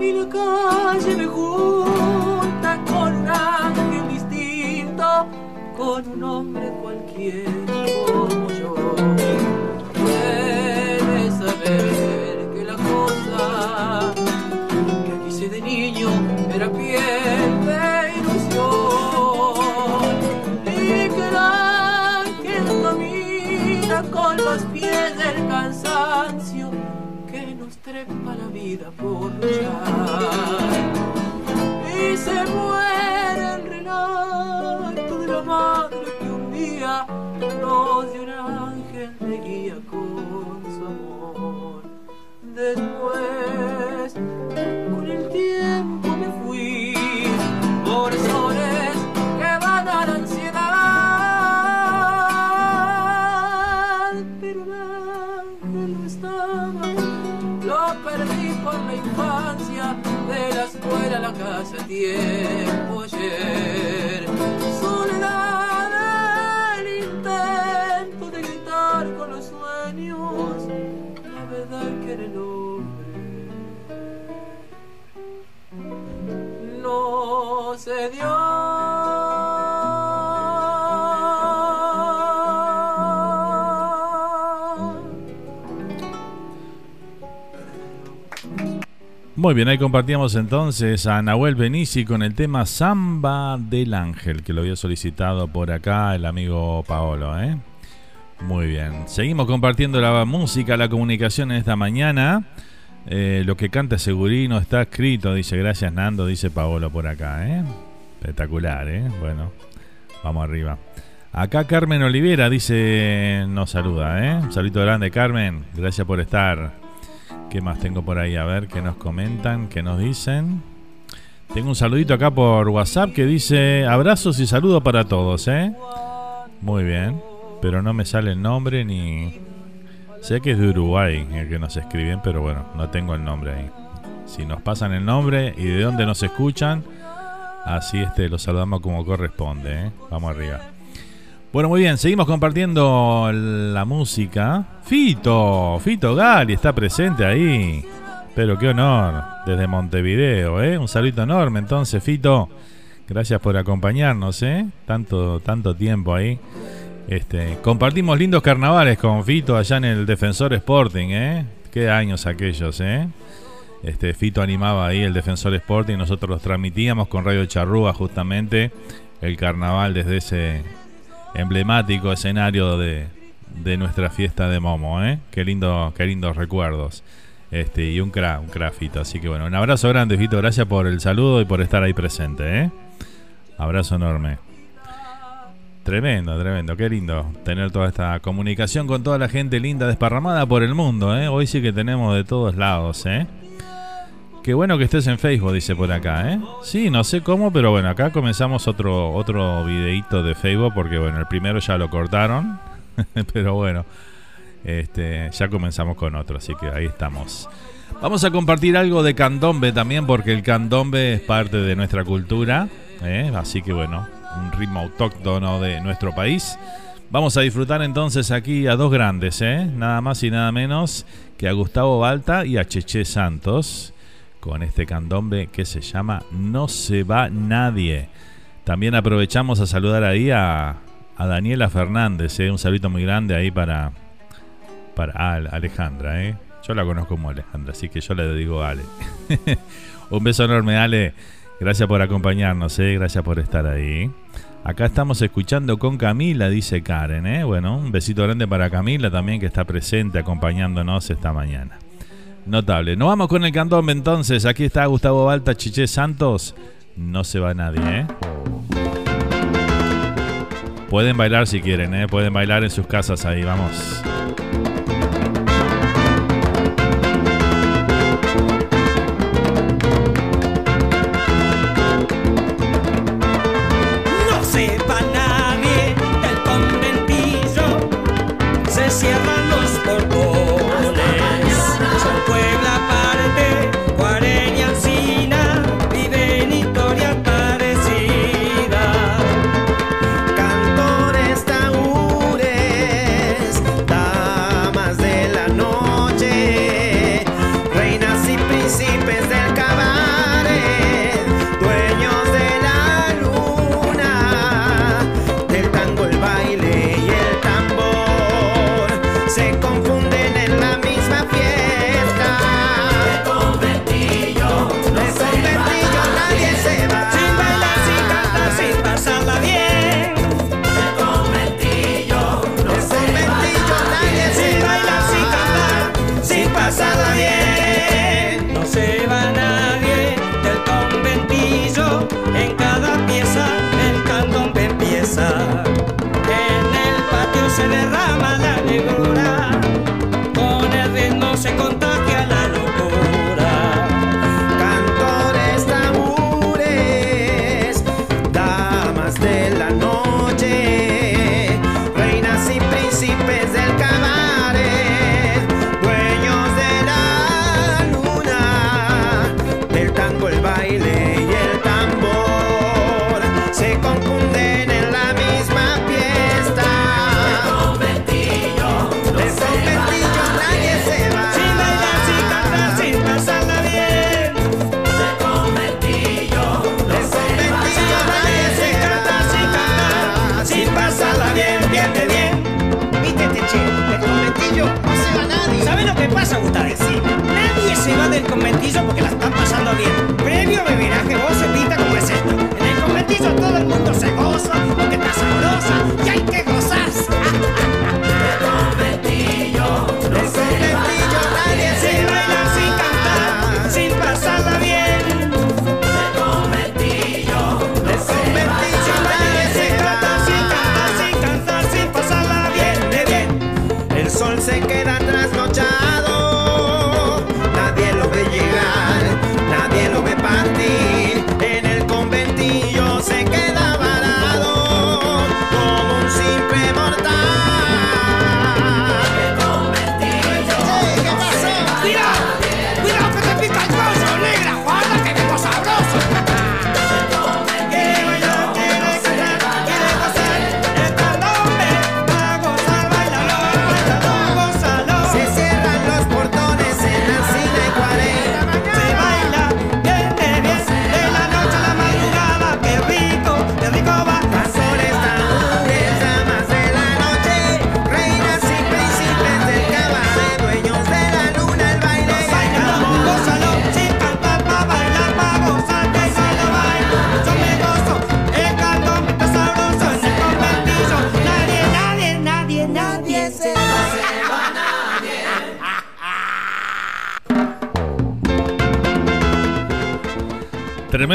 G: Y la calle me junta con un ángel distinto, con un hombre cualquiera que nos trepa la vida por luchar. Tiempo ayer. Soledad el intento de gritar con los sueños, la verdad que era el hombre no se dio.
B: Muy bien, ahí compartíamos entonces a Nahuel Benici con el tema Samba del Ángel, que lo había solicitado por acá el amigo Paolo. ¿eh? Muy bien, seguimos compartiendo la música, la comunicación en esta mañana. Eh, lo que canta Segurino está escrito, dice gracias Nando, dice Paolo por acá. ¿eh? Espectacular, ¿eh? Bueno, vamos arriba. Acá Carmen Olivera dice, nos saluda, ¿eh? Un saludo grande Carmen, gracias por estar. ¿Qué más tengo por ahí? A ver qué nos comentan, qué nos dicen. Tengo un saludito acá por WhatsApp que dice abrazos y saludos para todos, ¿eh? Muy bien, pero no me sale el nombre ni... Sé que es de Uruguay el que nos escriben, pero bueno, no tengo el nombre ahí. Si nos pasan el nombre y de dónde nos escuchan, así este lo saludamos como corresponde, ¿eh? Vamos arriba. Bueno, muy bien, seguimos compartiendo la música. Fito, Fito Gali está presente ahí. Pero qué honor, desde Montevideo, ¿eh? Un saludo enorme entonces, Fito. Gracias por acompañarnos, ¿eh? Tanto, tanto tiempo ahí. Este, compartimos lindos carnavales con Fito allá en el Defensor Sporting, ¿eh? Qué años aquellos, ¿eh? Este, Fito animaba ahí el Defensor Sporting, nosotros los transmitíamos con Radio Charrúa justamente el carnaval desde ese emblemático escenario de, de nuestra fiesta de Momo, ¿eh? Qué, lindo, qué lindos recuerdos. Este, y un cra, un crafito. Así que bueno, un abrazo grande, Fito. Gracias por el saludo y por estar ahí presente, ¿eh? Abrazo enorme. Tremendo, tremendo, qué lindo tener toda esta comunicación con toda la gente linda desparramada por el mundo, ¿eh? Hoy sí que tenemos de todos lados, ¿eh? Qué bueno que estés en Facebook, dice por acá, ¿eh? Sí, no sé cómo, pero bueno, acá comenzamos otro, otro videíto de Facebook porque, bueno, el primero ya lo cortaron, *laughs* pero bueno, este, ya comenzamos con otro, así que ahí estamos. Vamos a compartir algo de candombe también porque el candombe es parte de nuestra cultura, ¿eh? así que bueno, un ritmo autóctono de nuestro país. Vamos a disfrutar entonces aquí a dos grandes, ¿eh? nada más y nada menos que a Gustavo Balta y a Cheche Santos con este candombe que se llama No se va nadie. También aprovechamos a saludar ahí a, Daniela Fernández, ¿eh? un saludo muy grande ahí para,
H: Para Alejandra, ¿eh? Yo la conozco como Alejandra, así que yo le digo Ale. *laughs* un beso enorme, Ale. Gracias por acompañarnos, ¿eh? Gracias por estar ahí. Acá estamos escuchando con Camila, dice Karen, ¿eh? Bueno, un besito grande para Camila también que está presente acompañándonos esta mañana. Notable. Nos vamos con el candombe entonces. Aquí está Gustavo Balta, Chiché Santos. No se va nadie, ¿eh? Pueden bailar si quieren, ¿eh? Pueden bailar en sus casas ahí, vamos.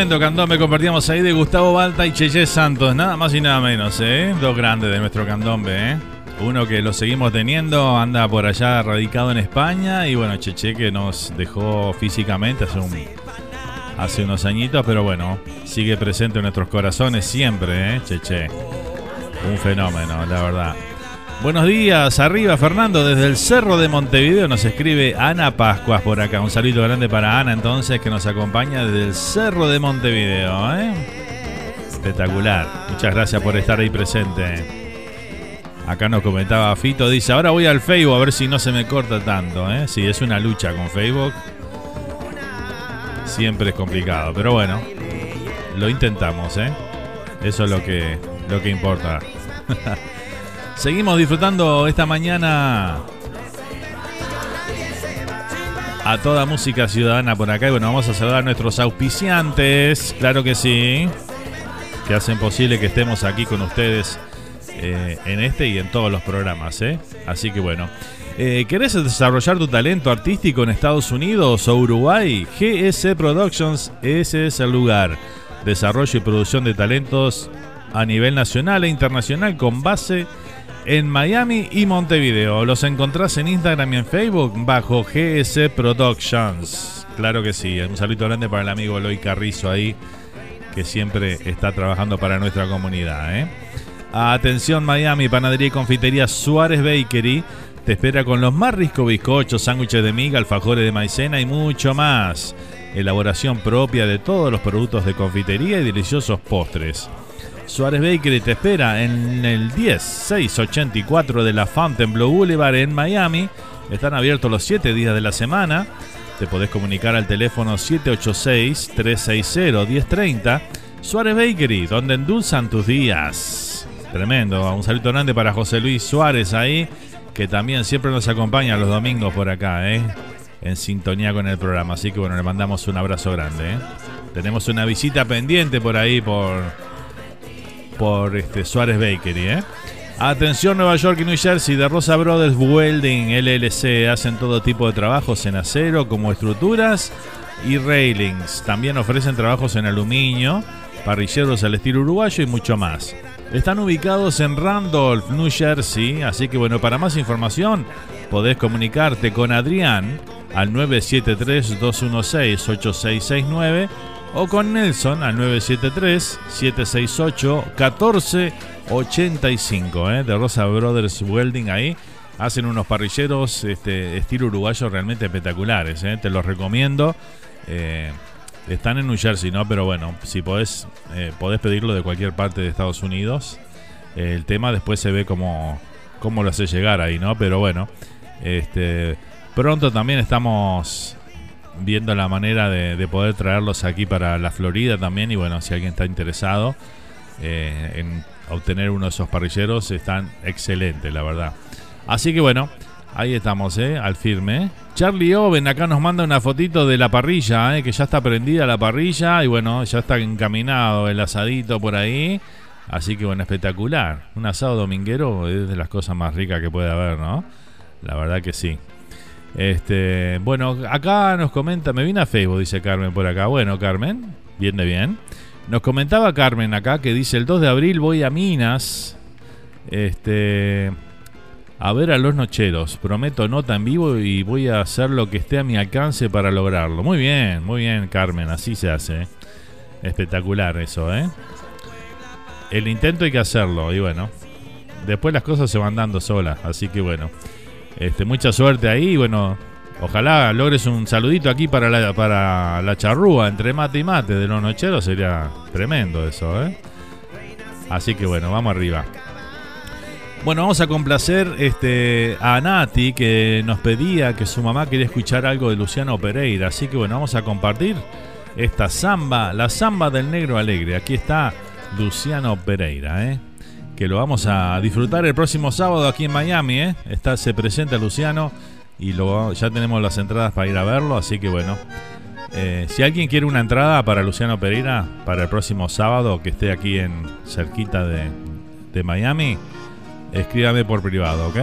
H: Tremendo candombe compartíamos ahí de Gustavo Balta y Cheche Santos, nada más y nada menos, ¿eh? Dos grandes de nuestro candombe, ¿eh? Uno que lo seguimos teniendo, anda por allá radicado en España y bueno, Cheche que nos dejó físicamente hace unos añitos, pero bueno, sigue presente en nuestros corazones siempre, ¿eh? Cheche. Un fenómeno, la verdad. Buenos días, arriba Fernando, desde el Cerro de Montevideo nos escribe Ana Pascuas por acá. Un saludo grande para Ana entonces que nos acompaña desde el Cerro de Montevideo. ¿eh? Espectacular, muchas gracias por estar ahí presente. Acá nos comentaba Fito, dice, ahora voy al Facebook a ver si no se me corta tanto. ¿eh? Es una lucha con Facebook. Siempre es complicado, pero bueno, lo intentamos. ¿eh? Eso es lo que, lo que importa. *laughs* Seguimos disfrutando esta mañana
B: a toda música ciudadana por acá. Y bueno, vamos a saludar a nuestros auspiciantes, claro que sí, que hacen posible que estemos aquí con ustedes eh, en este y en todos los programas. ¿eh? Así que bueno. Eh, ¿Querés desarrollar tu talento artístico en Estados Unidos o Uruguay? GS Productions, ese es el lugar. Desarrollo y producción de talentos a nivel nacional e internacional con base en Miami y Montevideo. Los encontrás en Instagram y en Facebook bajo GS Productions. Claro que sí. Un saludo grande para el amigo Eloy Carrizo ahí, que siempre está trabajando para nuestra comunidad. ¿eh? Atención Miami, panadería y confitería Suárez Bakery. Te espera con los más ricos bizcochos, sándwiches de miga, alfajores de maicena y mucho más. Elaboración propia de todos los productos de confitería y deliciosos postres. Suárez Bakery te espera en el 10684 de la Fontainebleau Boulevard en Miami. Están abiertos los 7 días de la semana. Te podés comunicar al teléfono 786-360-1030. Suárez Bakery, donde endulzan tus días. Tremendo. Un saludo grande para José Luis Suárez ahí, que también siempre nos acompaña los domingos por acá, ¿eh? en sintonía con el programa. Así que bueno, le mandamos un abrazo grande. ¿eh? Tenemos una visita pendiente por ahí por por este, Suárez Bakery. ¿eh? Atención Nueva York y New Jersey de Rosa Brothers Welding LLC. Hacen todo tipo de trabajos en acero como estructuras y railings. También ofrecen trabajos en aluminio, parrilleros al estilo uruguayo y mucho más. Están ubicados en Randolph, New Jersey, así que bueno, para más información podés comunicarte con Adrián al 973-216-8669 o con Nelson al 973-768-1485 ¿eh? de Rosa Brothers Welding ahí. Hacen unos parrilleros este, estilo uruguayo realmente espectaculares, ¿eh? te los recomiendo. Eh, están en New Jersey, ¿no? Pero bueno, si podés, podés pedirlo de cualquier parte de Estados Unidos. el tema después se ve como cómo lo hace llegar ahí, ¿no? Pero bueno, este, pronto también estamos viendo la manera de, poder traerlos aquí para la Florida también. Y bueno, si alguien está interesado eh, en obtener uno de esos parrilleros, están excelentes, la verdad. Así que bueno, ahí estamos, ¿eh? al firme. Charlie Oven acá nos manda una fotito de la parrilla, ¿eh? que ya está prendida la parrilla y bueno, ya está encaminado el asadito por ahí. Así que bueno, espectacular. Un asado dominguero es de las cosas más ricas que puede haber, ¿no? La verdad que sí. Este, bueno, acá nos comenta, me vine a Facebook, dice Carmen por acá. Bueno, Carmen, bien de bien. Nos comentaba Carmen acá que dice el 2 de abril voy a Minas. Este a ver a los nocheros. Prometo nota en vivo y voy a hacer lo que esté a mi alcance para lograrlo. Muy bien, muy bien, Carmen, así se hace. Espectacular eso, ¿eh? El intento hay que hacerlo y bueno, después las cosas se van dando solas, así que bueno. Este, mucha suerte ahí. Bueno, ojalá logres un saludito aquí para la, para la charrúa entre mate y mate de los nocheros. Sería tremendo eso, ¿eh? Así que bueno, vamos arriba. Bueno, vamos a complacer este, a Nati que nos pedía que su mamá quería escuchar algo de Luciano Pereira. Así que bueno, vamos a compartir esta samba, la samba del negro alegre. Aquí está Luciano Pereira, ¿eh? Lo vamos a disfrutar el próximo sábado aquí en Miami. ¿eh? Está, se presenta Luciano y lo, ya tenemos las entradas para ir a verlo, así que bueno. Eh, si alguien quiere una entrada para Luciano Pereira para el próximo sábado que esté aquí en cerquita de, de Miami, escríbame por privado, ¿ok?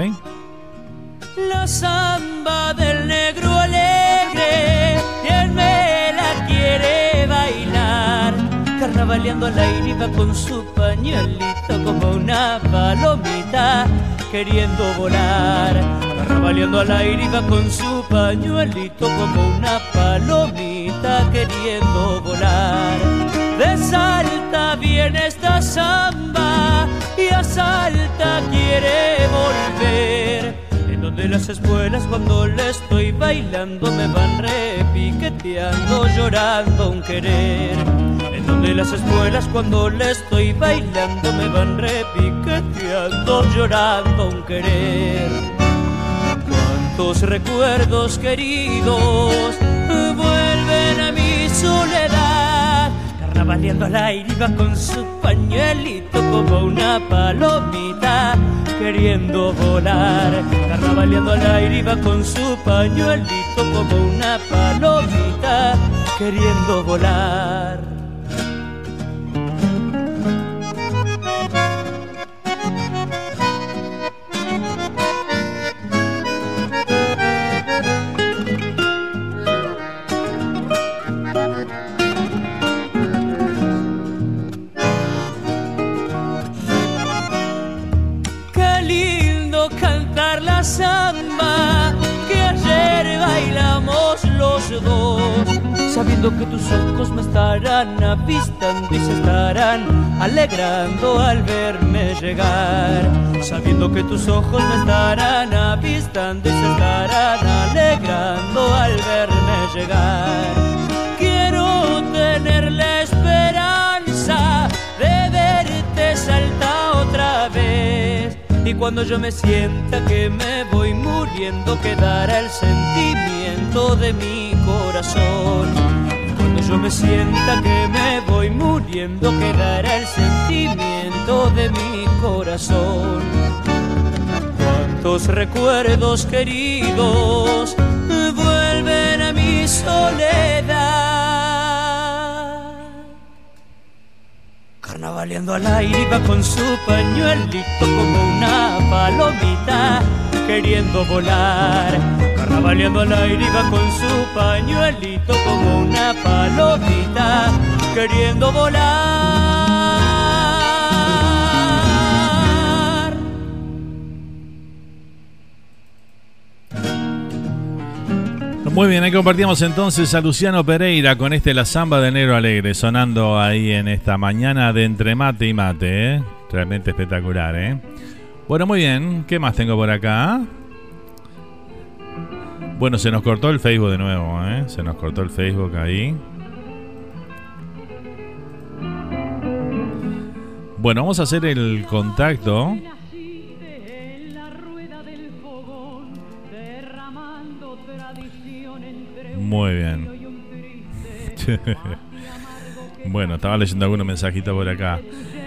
A: La samba del negro alegre, él me la quiere bailar, carnavaleando al aire va con su pañuelito como una palomita queriendo volar. Carnavaleando al aire iba con su pañuelito como una palomita queriendo volar. De Salta viene esta samba y a Salta quiere volver. En donde las espuelas cuando le estoy bailando me van repiqueteando, llorando un querer donde las espuelas cuando le estoy bailando me van repiqueteando, llorando un querer. Cuántos recuerdos queridos vuelven a mi soledad Carnavaleando al aire iba con su pañuelito como una palomita queriendo volar. Carnavaleando al aire iba con su pañuelito como una palomita queriendo volar. Sabiendo que tus ojos me estarán avistando y se estarán alegrando al verme llegar, sabiendo que tus ojos me estarán avistando y se estarán alegrando al verme llegar. Quiero tener la esperanza de verte saltar otra vez. Y cuando yo me sienta que me voy muriendo, quedará el sentimiento de mi corazón. Yo me sienta que me voy muriendo, quedará el sentimiento de mi corazón. Cuántos recuerdos queridos vuelven a mi soledad. Carnavaleando al aire iba con su pañuelito como una palomita queriendo volar. Carnavaleando al aire iba con su pañuelito como una palomita queriendo volar.
B: Muy bien, ahí compartíamos entonces a Luciano Pereira con este La Zamba de Negro Alegre, sonando ahí en esta mañana de entre mate y mate, ¿eh? Realmente espectacular, ¿eh? Bueno, muy bien, ¿qué más tengo por acá? Bueno, se nos cortó el Facebook de nuevo, ¿eh? Se nos cortó el Facebook ahí. Bueno, vamos a hacer el contacto. Muy bien. *laughs* bueno, estaba leyendo algunos mensajitos por acá.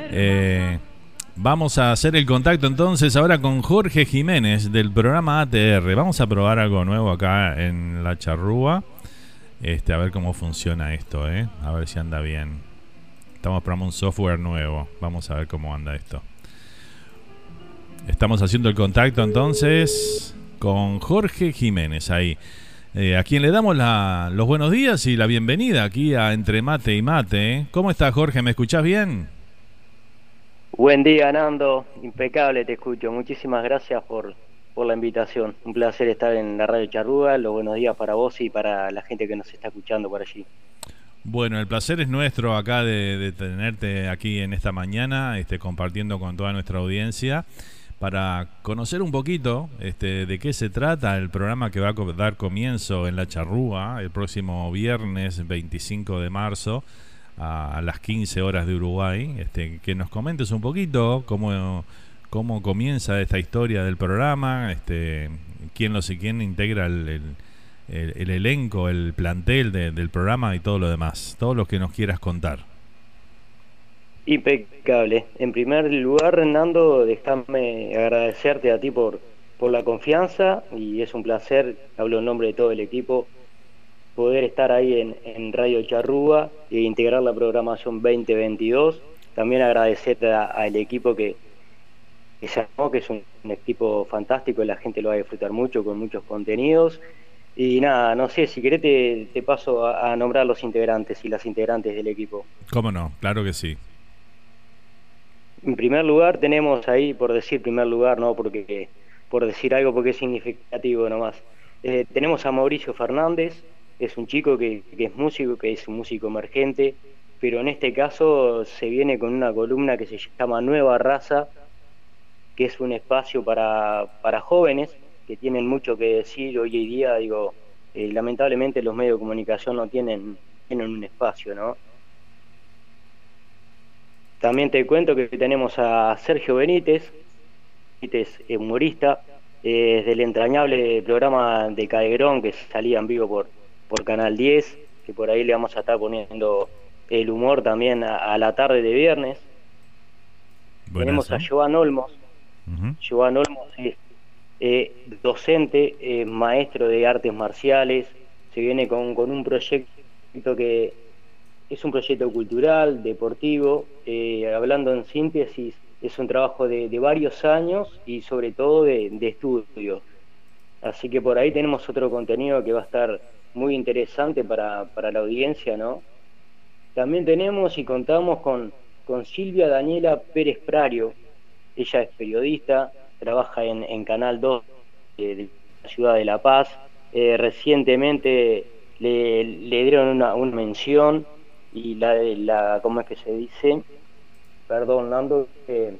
B: Eh, vamos a hacer el contacto entonces ahora con Jorge Jiménez del programa ATR. Vamos a probar algo nuevo acá en la charrúa. Este, a ver cómo funciona esto, ¿eh? A ver si anda bien. Estamos probando un software nuevo. Vamos a ver cómo anda esto. Estamos haciendo el contacto entonces con Jorge Jiménez ahí. Eh, a quien le damos los buenos días y la bienvenida aquí a Entre Mate y Mate. ¿eh? ¿Cómo está Jorge? ¿Me escuchás bien?
I: Buen día, Nando. Impecable te escucho. Muchísimas gracias por, por la invitación. Un placer estar en la radio Charrúa. Los buenos días para vos y para la gente que nos está escuchando por allí.
B: Bueno, el placer es nuestro acá de, de tenerte aquí en esta mañana, este, compartiendo con toda nuestra audiencia para conocer un poquito este, de qué se trata el programa que va a dar comienzo en la charrúa el próximo viernes 25 de marzo a, las 15 horas de Uruguay. Este, que nos comentes un poquito cómo, cómo comienza esta historia del programa, este, quién, lo, quién integra el, el- el- el elenco, el plantel de- del programa y todo lo demás. Todo lo que nos quieras contar.
I: Impecable. En primer lugar, Nando, déjame agradecerte a ti por, por la confianza y es un placer, hablo en nombre de todo el equipo, poder estar ahí en, en Radio Charrúa e integrar la programación 2022. También agradecerte a- al equipo que, que se armó, que es un, un equipo fantástico, la gente lo va a disfrutar mucho con muchos contenidos. Y nada, no sé, si querés te, te paso a, a nombrar los integrantes y las integrantes del equipo.
B: ¿Cómo no? Claro que sí.
I: En primer lugar tenemos ahí, por decir primer lugar, no porque por decir algo porque es significativo nomás. Eh, tenemos a Mauricio Fernández, es un chico que, es músico, que es un músico emergente, pero en este caso se viene con una columna que se llama Nueva Raza, que es un espacio para, para jóvenes que tienen mucho que decir hoy en día, digo, eh, lamentablemente los medios de comunicación no tienen, tienen un espacio, ¿no? También te cuento que tenemos a Sergio Benítez, Benítez humorista, eh, del entrañable programa de Cadegrón que salía en vivo por, por Canal 10, que por ahí le vamos a estar poniendo el humor también a, la tarde de viernes. Tenemos a Joan Olmos. Joan Olmos es eh, docente, eh, maestro de artes marciales, se viene con, con, un proyecto que es un proyecto cultural, deportivo, eh, hablando en síntesis, es un trabajo de, de varios años y sobre todo de, de estudio. Así que por ahí tenemos otro contenido que va a estar muy interesante para, para la audiencia, ¿no? También tenemos y contamos con, con Silvia Daniela Pérez Prario. Ella es periodista, trabaja en, en Canal 2 de, la ciudad de La Paz. Eh, recientemente le, le, dieron una, una mención y la, la, ¿cómo es que se dice? Perdón, Nando, que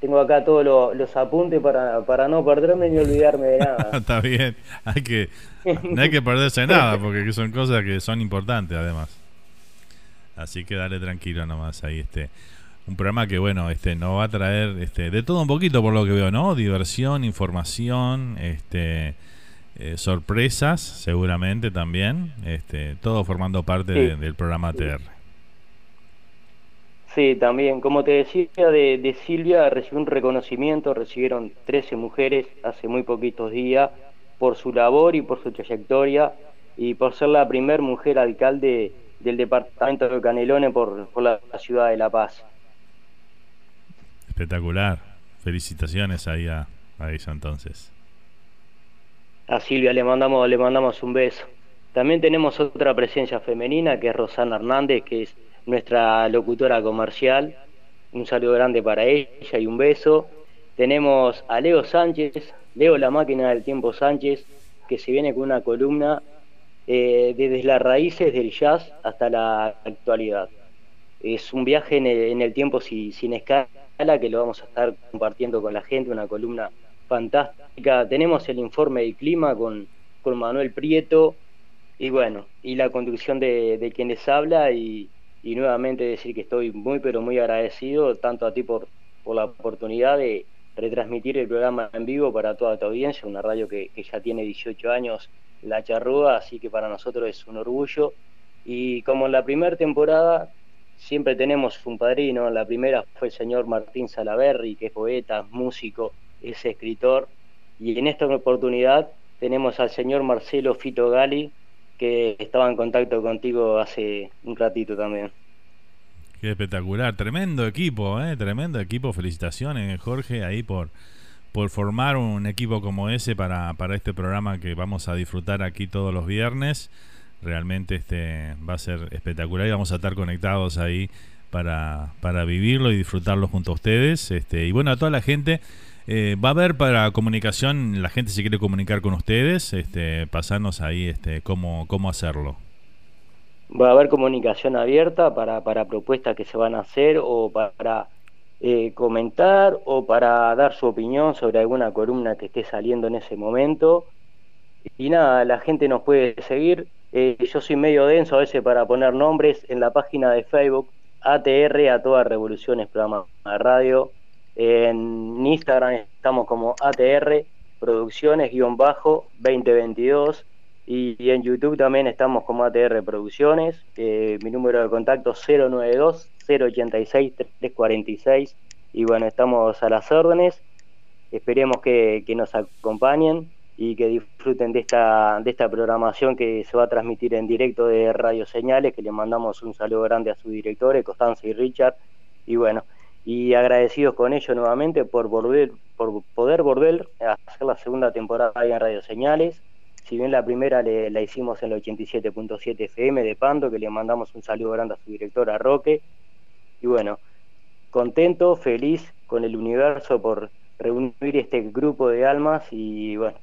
I: tengo acá todos los apuntes para, para no perderme ni olvidarme de nada. *laughs*
B: Está bien, hay que, no hay que perderse nada porque son cosas que son importantes además. Así que dale tranquilo nomás ahí este un programa que bueno, este nos va a traer este de todo un poquito por lo que veo, ¿no? Diversión, información, este eh, sorpresas seguramente también, este todo formando parte del programa TR.
I: Sí, también, como te decía de, de Silvia, recibió un reconocimiento, recibieron 13 mujeres hace muy poquitos días por su labor y por su trayectoria y por ser la primer mujer alcalde del departamento de Canelones por, la, ciudad de La Paz.
B: Espectacular. Felicitaciones ahí a, a ella entonces.
I: A Silvia le mandamos, le mandamos un beso. También tenemos otra presencia femenina que es Rosana Hernández, que es nuestra locutora comercial. Un saludo grande para ella y un beso. Tenemos a Leo Sánchez, Leo la máquina del tiempo Sánchez, que se viene con una columna eh, desde las raíces del jazz hasta la actualidad. Es un viaje en el, tiempo sin escala que lo vamos a estar compartiendo con la gente, una columna fantástica. Tenemos el informe del clima con, con Manuel Prieto y bueno, y la conducción de, de quienes habla y, y, nuevamente decir que estoy muy pero muy agradecido tanto a ti por, la oportunidad de retransmitir el programa en vivo para toda tu audiencia, una radio que, ya tiene 18 años la charrúa, así que para nosotros es un orgullo. Y como en la primera temporada siempre tenemos un padrino, la primera fue el señor Martín Salaberry, que es poeta, músico, es escritor, y en esta oportunidad tenemos al señor Marcelo Fito Gali, que estaba en contacto contigo hace un ratito también.
B: Qué espectacular, tremendo equipo, ¿eh? tremendo equipo, felicitaciones Jorge ahí por por formar un equipo como ese para, para este programa que vamos a disfrutar aquí todos los viernes. Realmente este va a ser espectacular y vamos a estar conectados ahí para, para vivirlo y disfrutarlo junto a ustedes. Este, y bueno, a toda la gente. Eh, va a haber para comunicación, la gente se quiere comunicar con ustedes, este, pasarnos ahí este, cómo, cómo hacerlo.
I: Va a haber comunicación abierta para, para propuestas que se van a hacer o para eh, comentar o para dar su opinión sobre alguna columna que esté saliendo en ese momento. Y nada, la gente nos puede seguir. Eh, yo soy medio denso a veces para poner nombres en la página de Facebook ATR a todas revoluciones programa de radio. En Instagram estamos como ATR Producciones guion bajo 2022 y, en YouTube también estamos como ATR Producciones. Mi número de contacto 092 086 346 y bueno, estamos a las órdenes. Esperemos que, que, nos acompañen y que disfruten de esta, de esta programación que se va a transmitir en directo de Radio Señales, que le mandamos un saludo grande a sus directores, Constanza y Richard. Y bueno, y agradecidos con ellos nuevamente por volver, por poder volver a hacer la segunda temporada ahí en Radio Señales si bien la primera le, la hicimos en el 87.7 FM de Pando, que le mandamos un saludo grande a su directora Roque. Y bueno, contento, feliz con el universo por reunir este grupo de almas y bueno,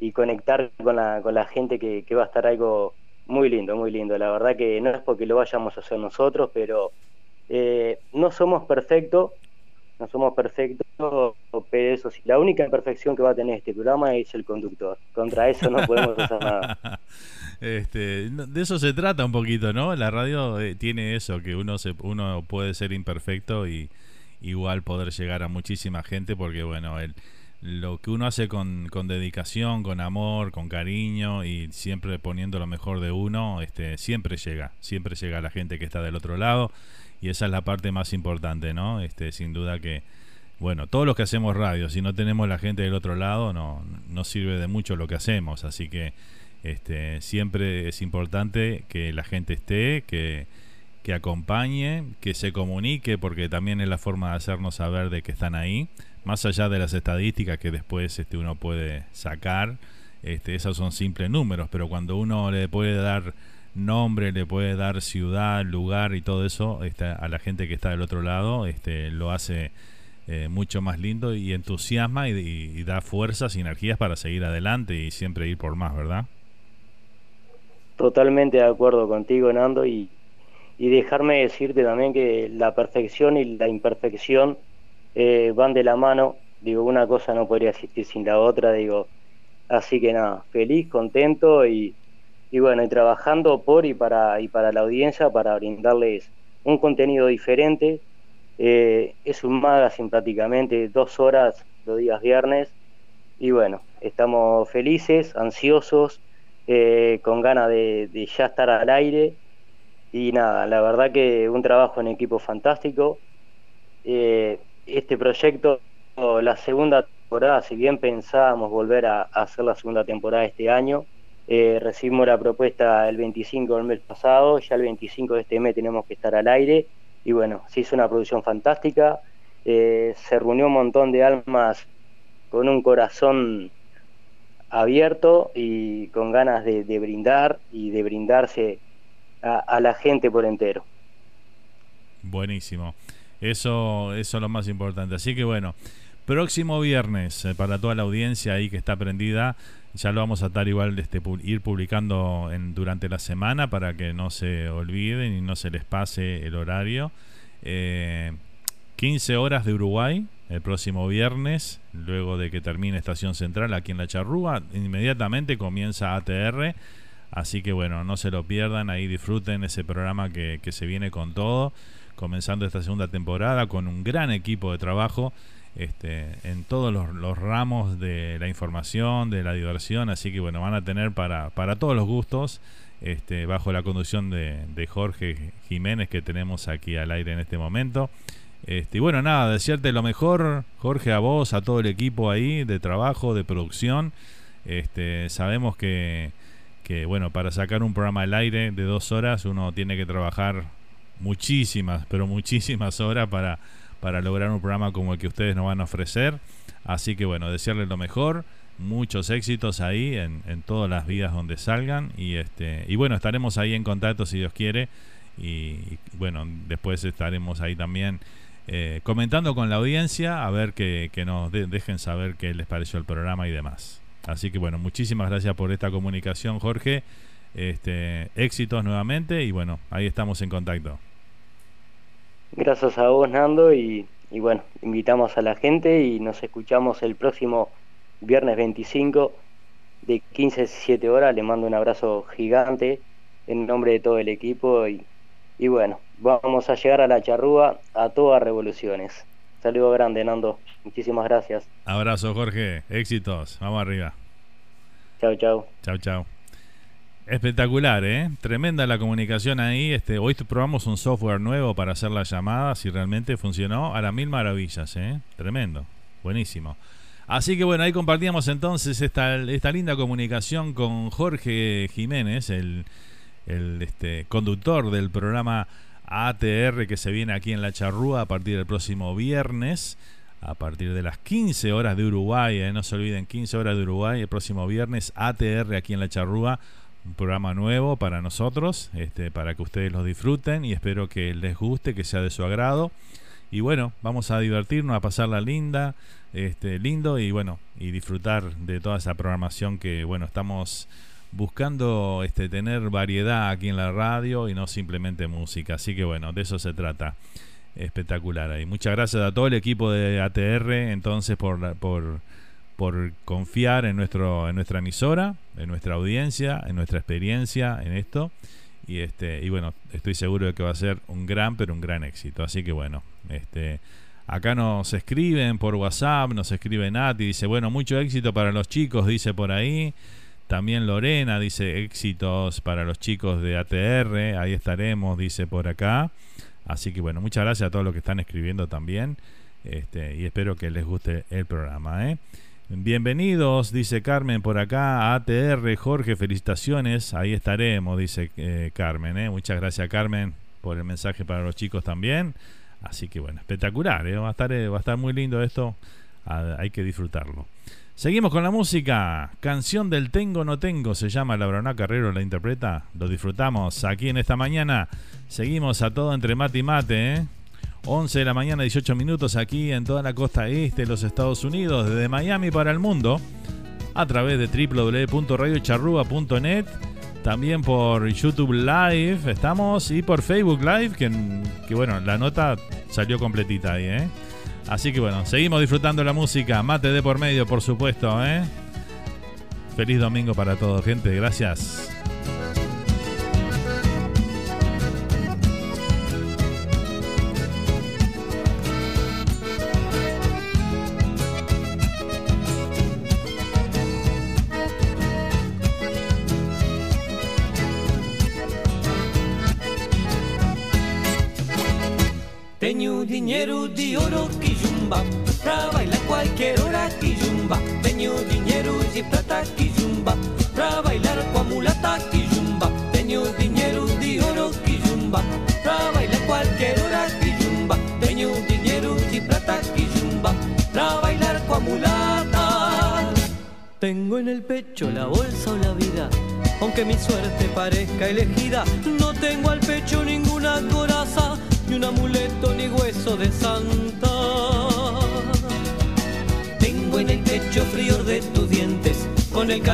I: y conectar con la, con la gente que, que va a estar algo muy lindo, muy lindo. La verdad que no es porque lo vayamos a hacer nosotros, pero eh, no somos perfectos, no somos perfectos, pero eso sí, la única imperfección que va a tener este programa es el conductor. Contra eso no podemos hacer *laughs* nada.
B: Este, de eso se trata un poquito, ¿no? La radio eh, tiene eso, que uno, se, uno puede ser imperfecto y igual poder llegar a muchísima gente, porque bueno, el, lo que uno hace con, con, dedicación, con amor, con cariño y siempre poniendo lo mejor de uno, este, siempre llega, siempre llega a la gente que está del otro lado y esa es la parte más importante, ¿no? Este, sin duda que, bueno, todos los que hacemos radio, si no tenemos la gente del otro lado, no, no sirve de mucho lo que hacemos, así que este, siempre es importante que la gente esté, que, que acompañe, que se comunique, porque también es la forma de hacernos saber de que están ahí más allá de las estadísticas que después este, uno puede sacar, este, esos son simples números, pero cuando uno le puede dar nombre, le puede dar ciudad, lugar y todo eso este, a la gente que está del otro lado, este, lo hace eh, mucho más lindo y entusiasma y, da fuerzas y energías para seguir adelante y siempre ir por más, ¿verdad?
I: Totalmente de acuerdo contigo, Nando, y, y dejarme decirte también que la perfección y la imperfección eh, van de la mano, digo, una cosa no podría existir sin la otra, digo, así que nada, feliz, contento y, y bueno, y trabajando por y para, y para la audiencia para brindarles un contenido diferente. Eh, es un magazine prácticamente, dos horas los días viernes y bueno, estamos felices, ansiosos, eh, con ganas de, ya estar al aire y nada, la verdad que un trabajo en equipo fantástico. Eh, este proyecto, la segunda temporada, si bien pensábamos volver a, hacer la segunda temporada este año, eh, recibimos la propuesta el 25 del mes pasado, ya el 25 de este mes tenemos que estar al aire y bueno, se hizo una producción fantástica, eh, se reunió un montón de almas con un corazón abierto y con ganas de, brindar y de brindarse a la gente por entero.
B: Buenísimo. Eso, eso es lo más importante. Así que bueno, próximo viernes, eh, para toda la audiencia ahí que está prendida, ya lo vamos a estar igual este, ir publicando en, durante la semana para que no se olviden y no se les pase el horario. 15 eh, horas de Uruguay el próximo viernes, luego de que termine Estación Central aquí en La Charrúa, inmediatamente comienza ATR. Así que bueno, no se lo pierdan, ahí disfruten ese programa que, que se viene con todo comenzando esta segunda temporada con un gran equipo de trabajo este, en todos los, ramos de la información, de la diversión, así que bueno, van a tener para, para todos los gustos, este, bajo la conducción de, Jorge Jiménez que tenemos aquí al aire en este momento. Este, y bueno, nada, desearte lo mejor, Jorge, a vos, a todo el equipo ahí de trabajo, de producción. Este, sabemos que, que, bueno, para sacar un programa al aire de dos horas uno tiene que trabajar muchísimas, pero muchísimas horas para, para lograr un programa como el que ustedes nos van a ofrecer. Así que bueno, desearles lo mejor, muchos éxitos ahí en, en todas las vidas donde salgan y este y bueno, estaremos ahí en contacto si Dios quiere y, bueno, después estaremos ahí también eh, comentando con la audiencia a ver que, que nos dejen saber qué les pareció el programa y demás. Así que bueno, muchísimas gracias por esta comunicación, Jorge. Este, éxitos nuevamente y bueno, ahí estamos en contacto.
I: Gracias a vos, Nando, y, bueno, invitamos a la gente y nos escuchamos el próximo viernes 25 de 15 a 17 horas. Le mando un abrazo gigante en nombre de todo el equipo y, y bueno, vamos a llegar a la charrúa a todas revoluciones. Saludo grande, Nando. Muchísimas gracias.
B: Abrazo, Jorge. Éxitos. Vamos arriba.
I: Chao, chao.
B: Chao, chao. Espectacular, ¿eh? Tremenda la comunicación ahí. Este, hoy probamos un software nuevo para hacer las llamadas y realmente funcionó a las mil maravillas, ¿eh? Tremendo, buenísimo. Así que bueno, ahí compartíamos entonces esta, esta linda comunicación con Jorge Jiménez, el, el este, conductor del programa ATR que se viene aquí en La Charrúa a partir del próximo viernes, a partir de las 15 horas de Uruguay, ¿eh? no se olviden, 15 horas de Uruguay, el próximo viernes ATR aquí en La Charrúa un programa nuevo para nosotros, este, para que ustedes lo disfruten y espero que les guste, que sea de su agrado. Y bueno, vamos a divertirnos, a pasarla linda, este, lindo y bueno, y disfrutar de toda esa programación que bueno, estamos buscando este, tener variedad aquí en la radio y no simplemente música. Así que bueno, de eso se trata. Espectacular ahí. Muchas gracias a todo el equipo de ATR entonces por, por por confiar en, nuestro, en nuestra emisora, en nuestra audiencia, en nuestra experiencia en esto. Y, este, y bueno, estoy seguro de que va a ser un gran, pero un gran éxito. Así que bueno, este, Acá nos escriben por WhatsApp, nos escribe Nati, dice, bueno, mucho éxito para los chicos, dice por ahí. También Lorena dice éxitos para los chicos de ATR, ahí estaremos, dice por acá. Así que bueno, muchas gracias a todos los que están escribiendo también. Este, y espero que les guste el programa. ¿eh? Bienvenidos, dice Carmen por acá, ATR, Jorge, felicitaciones, ahí estaremos, dice eh, Carmen. ¿eh? Muchas gracias Carmen por el mensaje para los chicos también. Así que bueno, espectacular, va, a estar, va a estar muy lindo esto, hay que disfrutarlo. Seguimos con la música. Canción del Tengo No Tengo se llama Labrona Carrero, la interpreta. Lo disfrutamos aquí en esta mañana. Seguimos a todo entre mate y mate. ¿eh? 11 de la mañana, 18 minutos aquí en toda la costa este de los Estados Unidos, desde Miami para el mundo, a través de www.radiocharrúa.net. También por YouTube Live estamos y por Facebook Live, que, que bueno, la nota salió completita ahí, ¿eh? Así que bueno, seguimos disfrutando la música. Mate de por medio, por supuesto. ¿eh? Feliz domingo para todos, gente. Gracias.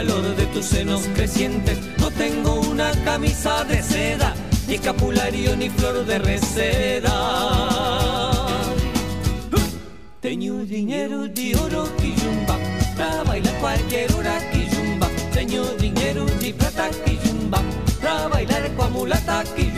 A: Calor de tus senos crecientes. No tengo una camisa de seda, ni escapulario ni flor de reseda. Tengo dinero de oro quillumba, para bailar cualquier hora quillumba. Tengo dinero de plata quillumba, para bailar con mulata quillumba.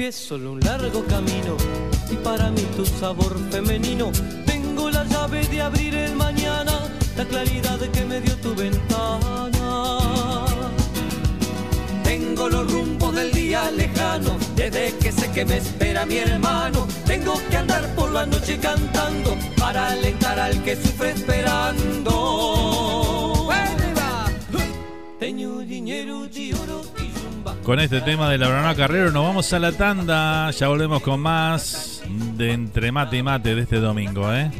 A: Pies solo un largo camino y para mí tu sabor femenino. Tengo la llave de abrir el mañana, la claridad que me dio tu ventana. Tengo los rumbos del día lejano, desde que sé que me espera mi hermano. Tengo que andar por la noche cantando para alentar al que sufre esperando.
B: Con este tema de la Brana Carrero nos vamos a la tanda. Ya volvemos con más de Entre Mate y Mate de este domingo. ¿eh?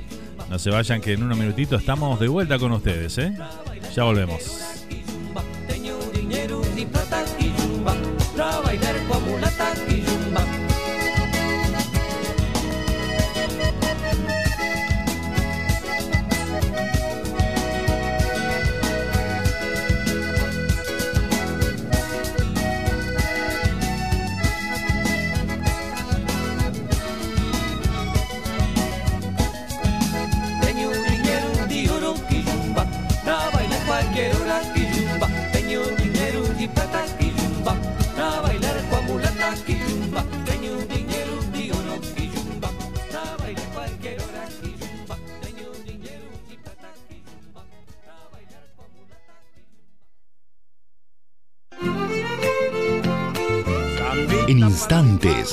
B: No se vayan que en unos minutitos estamos de vuelta con ustedes. ¿eh? Ya volvemos.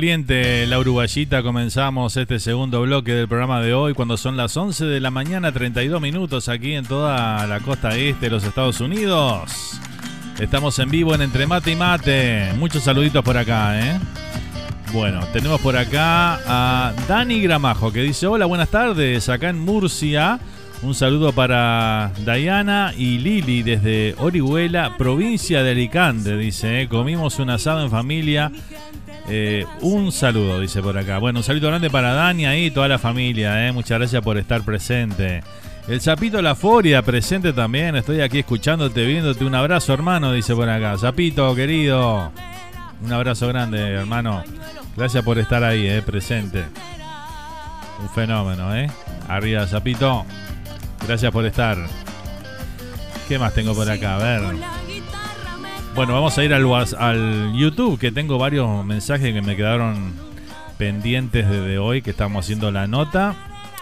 J: Anita
B: Valiente, la uruguayita, comenzamos este segundo bloque del programa de hoy cuando son las 11 de la mañana, 32 minutos aquí en toda la costa este de los Estados Unidos. Estamos en vivo en Entre Mate y Mate. Muchos saluditos por acá, ¿eh? Bueno, tenemos por acá a Dani Gramajo que dice, hola, buenas tardes, acá en Murcia. Un saludo para Diana y Lili desde Orihuela, provincia de Alicante, dice, ¿eh? comimos un asado en familia. Eh, un saludo, dice por acá. Bueno, un saludo grande para Dani ahí y toda la familia, ¿eh? muchas gracias por estar presente. El Zapito La Foria, presente también, estoy aquí escuchándote, viéndote. Un abrazo, hermano, dice por acá. Zapito, querido. Un abrazo grande, hermano. Gracias por estar ahí, eh, presente. Un fenómeno, ¿eh? Arriba, Zapito. Gracias por estar. ¿Qué más tengo por acá? A ver. Bueno, vamos a ir al, al YouTube, que tengo varios mensajes que me quedaron pendientes desde hoy, que estamos haciendo la nota.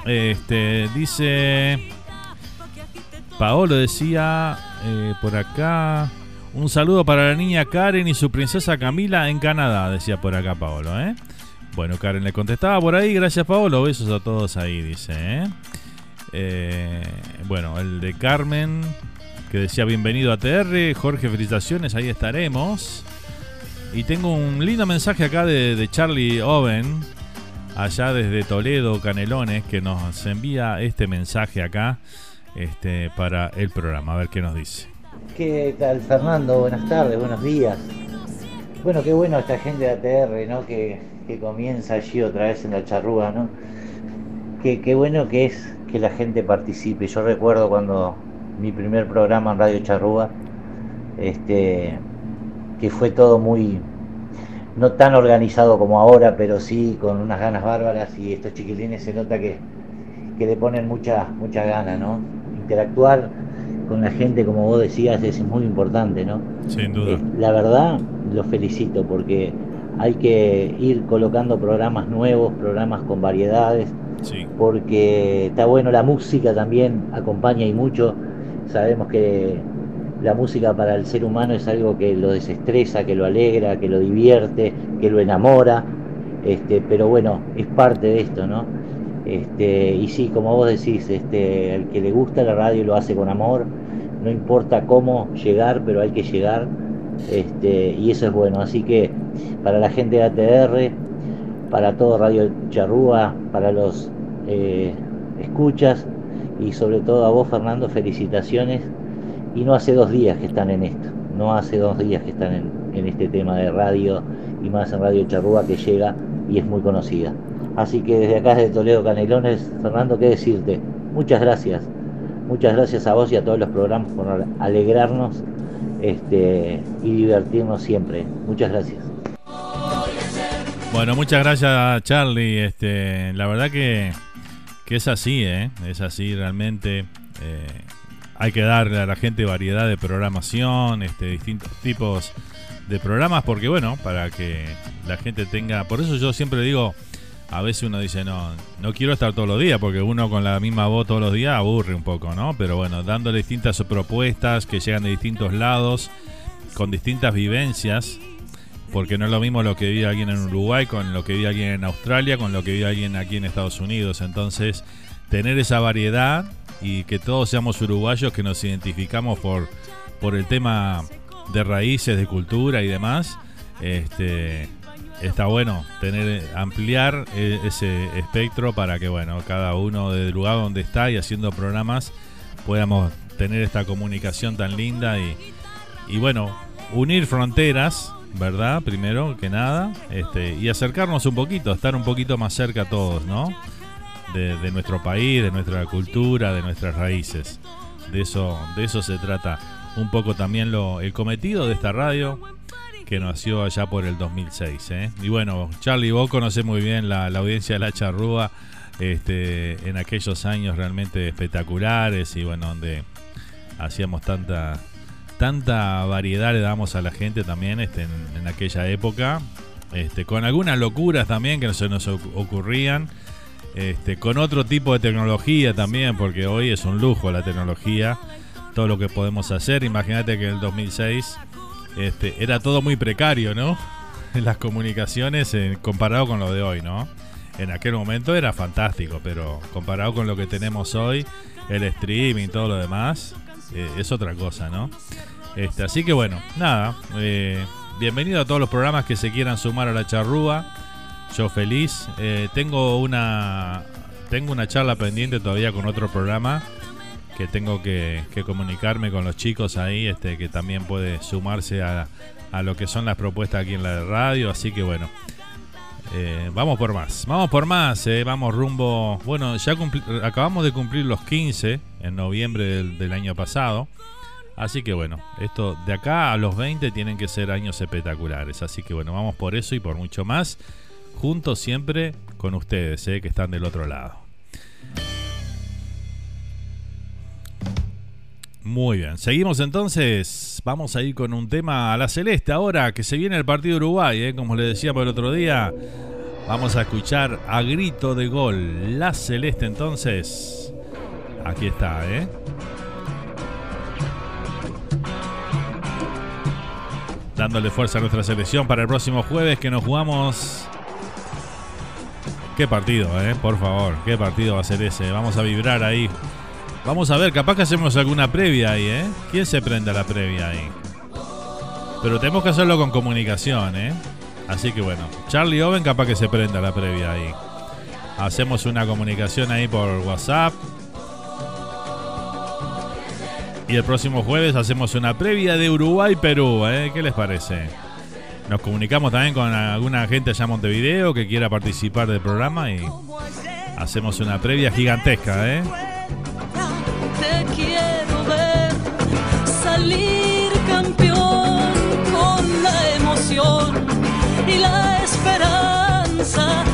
B: Este, dice... Paolo decía eh, por acá... Un saludo para la niña Karen y su princesa Camila en Canadá, decía por acá Paolo, ¿eh? Bueno, Karen le contestaba por ahí, gracias Paolo, besos a todos ahí, dice, ¿eh? Eh, bueno, el de Carmen, que decía bienvenido a TR, Jorge, felicitaciones, ahí estaremos. Y tengo un lindo mensaje acá de, de Charlie Oven, allá desde Toledo, Canelones, que nos envía este mensaje acá este, para el programa, a ver qué nos dice.
K: ¿Qué tal Fernando? Buenas tardes, buenos días. Bueno, qué bueno esta gente de ATR, ¿no? Que, que comienza allí otra vez en la charrúa, ¿no? Qué, qué bueno que es que la gente participe. Yo recuerdo cuando mi primer programa en Radio Charrúa, este, que fue todo muy, no tan organizado como ahora, pero sí con unas ganas bárbaras y estos chiquilines se nota que, que le ponen mucha, mucha gana, ¿no? Interactuar con la gente, como vos decías, es muy importante, ¿no?
B: Sin duda.
K: Eh, la verdad, los felicito porque hay que ir colocando programas nuevos, programas con variedades, porque está bueno la música también acompaña y mucho. Sabemos que la música para el ser humano es algo que lo desestresa, que lo alegra, que lo divierte, que lo enamora, este, pero bueno, es parte de esto, ¿no? Este, y sí, como vos decís, este, el que le gusta la radio lo hace con amor, no importa cómo llegar, pero hay que llegar, este, y eso es bueno. Así que para la gente de ATR, para todo Radio Charrúa, para los eh, escuchas y sobre todo a vos Fernando, felicitaciones y no hace dos días que están en esto, no hace dos días que están en, este tema de radio y más en Radio Charrúa que llega y es muy conocida. Así que desde acá, desde Toledo Canelones, Fernando, ¿qué decirte? Muchas gracias. Muchas gracias a vos y a todos los programas por alegrarnos este, y divertirnos siempre. Muchas gracias.
B: Bueno, muchas gracias Charlie. Este, la verdad que, que es así, ¿eh? es así realmente. Eh, hay que darle a la gente variedad de programación, este, distintos tipos de programas, porque bueno, para que la gente tenga, por eso yo siempre digo, a veces uno dice, no, no quiero estar todos los días, porque uno con la misma voz todos los días aburre un poco, ¿no? Pero bueno, dándole distintas propuestas que llegan de distintos lados, con distintas vivencias, porque no es lo mismo lo que vive alguien en Uruguay con lo que vive alguien en Australia, con lo que vive alguien aquí en Estados Unidos. Entonces, tener esa variedad y que todos seamos uruguayos que nos identificamos por, por el tema de raíces, de cultura y demás, este, está bueno tener ampliar e, ese espectro para que bueno cada uno del lugar donde está y haciendo programas podamos tener esta comunicación tan linda y, y bueno unir fronteras verdad primero que nada este y acercarnos un poquito estar un poquito más cerca a todos no de, nuestro país, de nuestra cultura, de nuestras raíces. De eso, de eso se trata un poco también lo, el cometido de esta radio que nació allá por el 2006. ¿eh? Y bueno, Charlie, vos conocés muy bien la, audiencia de la charrúa este, en aquellos años realmente espectaculares y bueno, donde hacíamos tanta tanta variedad le damos a la gente también este, en, aquella época, este, con algunas locuras también que se nos ocurrían este, con otro tipo de tecnología también, porque hoy es un lujo la tecnología, todo lo que podemos hacer. Imagínate que en el 2006 este, era todo muy precario, ¿no? *laughs* Las comunicaciones eh, comparado con lo de hoy, ¿no? En aquel momento era fantástico, pero comparado con lo que tenemos hoy, el streaming y todo lo demás, eh, es otra cosa, ¿no? Este, así que bueno, nada, eh, bienvenido a todos los programas que se quieran sumar a la charrúa. Yo feliz. Eh, tengo una tengo una charla pendiente todavía con otro programa que tengo que, comunicarme con los chicos ahí, este que también puede sumarse a, a, lo que son las propuestas aquí en la radio. Así que bueno, eh, vamos por más. Vamos por más, eh, vamos rumbo. Bueno, ya acabamos de cumplir los 15 en noviembre del, año pasado. Así que bueno, esto de acá a los 20 tienen que ser años espectaculares. Así que bueno, vamos por eso y por mucho más juntos siempre con ustedes, eh, que están del otro lado. Muy bien, seguimos entonces. Vamos a ir con un tema a la celeste ahora que se viene el partido Uruguay, eh, como les decía por el otro día. Vamos a escuchar a grito de gol la celeste entonces. Aquí está, ¿eh? Dándole fuerza a nuestra selección para el próximo jueves que nos jugamos Qué partido, eh, por favor. Qué partido va a ser ese. Vamos a vibrar ahí. Vamos a ver, capaz que hacemos alguna previa ahí, ¿eh? ¿Quién se prende a la previa ahí? Pero tenemos que hacerlo con comunicación, ¿eh? Así que bueno, Charlie Oven capaz que se prenda la previa ahí. Hacemos una comunicación ahí por WhatsApp. Y el próximo jueves hacemos una previa de Uruguay-Perú, ¿eh? ¿Qué les parece? Nos comunicamos también con alguna gente allá en Montevideo que quiera participar del programa y hacemos una previa gigantesca, ¿eh?
J: Te quiero ver salir campeón con la emoción y la esperanza.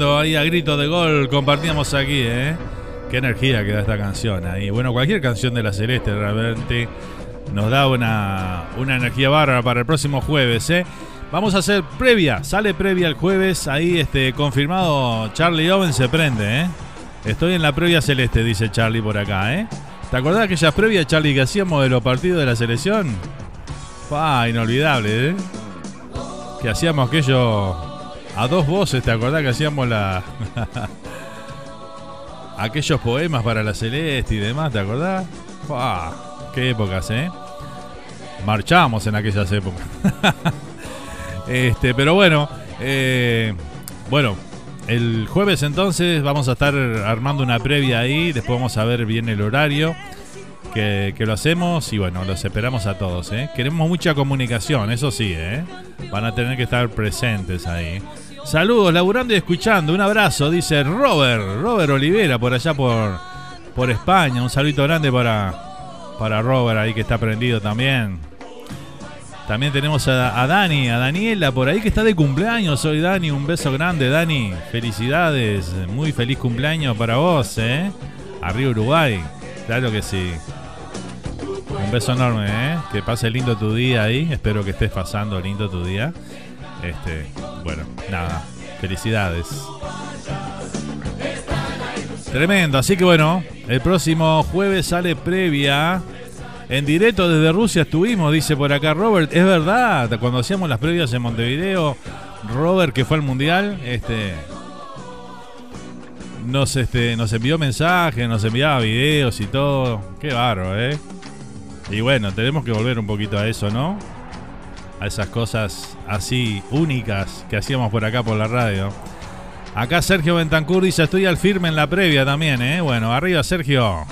B: Ahí a grito de gol compartíamos aquí, ¿eh? Qué energía que da esta canción ahí. Bueno, cualquier canción de la Celeste realmente nos da una, una energía bárbara para el próximo jueves, ¿eh? Vamos a hacer previa, sale previa el jueves, ahí este confirmado Charlie Owen se prende, ¿eh? Estoy en la previa celeste, dice Charlie por acá, ¿eh? ¿Te acordás de aquellas previas, Charlie, que hacíamos de los partidos de la selección? Pa, inolvidable, ¿eh? Que hacíamos aquello a dos voces, ¿te acordás que hacíamos la *laughs* aquellos poemas para la celeste y demás, ¿te acordás? Pa, qué épocas, ¿eh? Marchamos en aquellas épocas. *laughs* este, pero bueno, eh, bueno, el jueves entonces vamos a estar armando una previa ahí, después vamos a ver bien el horario que, lo hacemos y bueno, los esperamos a todos. ¿eh? Queremos mucha comunicación, eso sí, ¿eh? van a tener que estar presentes ahí. Saludos, laburando y escuchando, un abrazo, dice Robert, Robert Olivera por allá por, por España, un saludito grande para, para Robert ahí que está prendido también. También tenemos a, a Dani, a Daniela por ahí que está de cumpleaños. Soy Dani, un beso grande, Dani. Felicidades, muy feliz cumpleaños para vos, ¿eh? Arriba Uruguay, claro que sí. Un beso enorme, ¿eh? Que pase lindo tu día ahí. Espero que estés pasando lindo tu día. Este, bueno, nada, felicidades. Tremendo, así que bueno, el próximo jueves sale previa. En directo desde Rusia estuvimos, dice por acá Robert. Es verdad, cuando hacíamos las previas en Montevideo, Robert, que fue al mundial, este. Nos, este, nos envió mensajes, nos enviaba videos y todo. Qué barro, ¿eh? Y bueno, tenemos que volver un poquito a eso, ¿no? A esas cosas así únicas que hacíamos por acá por la radio. Acá Sergio Bentancur dice, estoy al firme en la previa también, ¿eh? Bueno, arriba Sergio.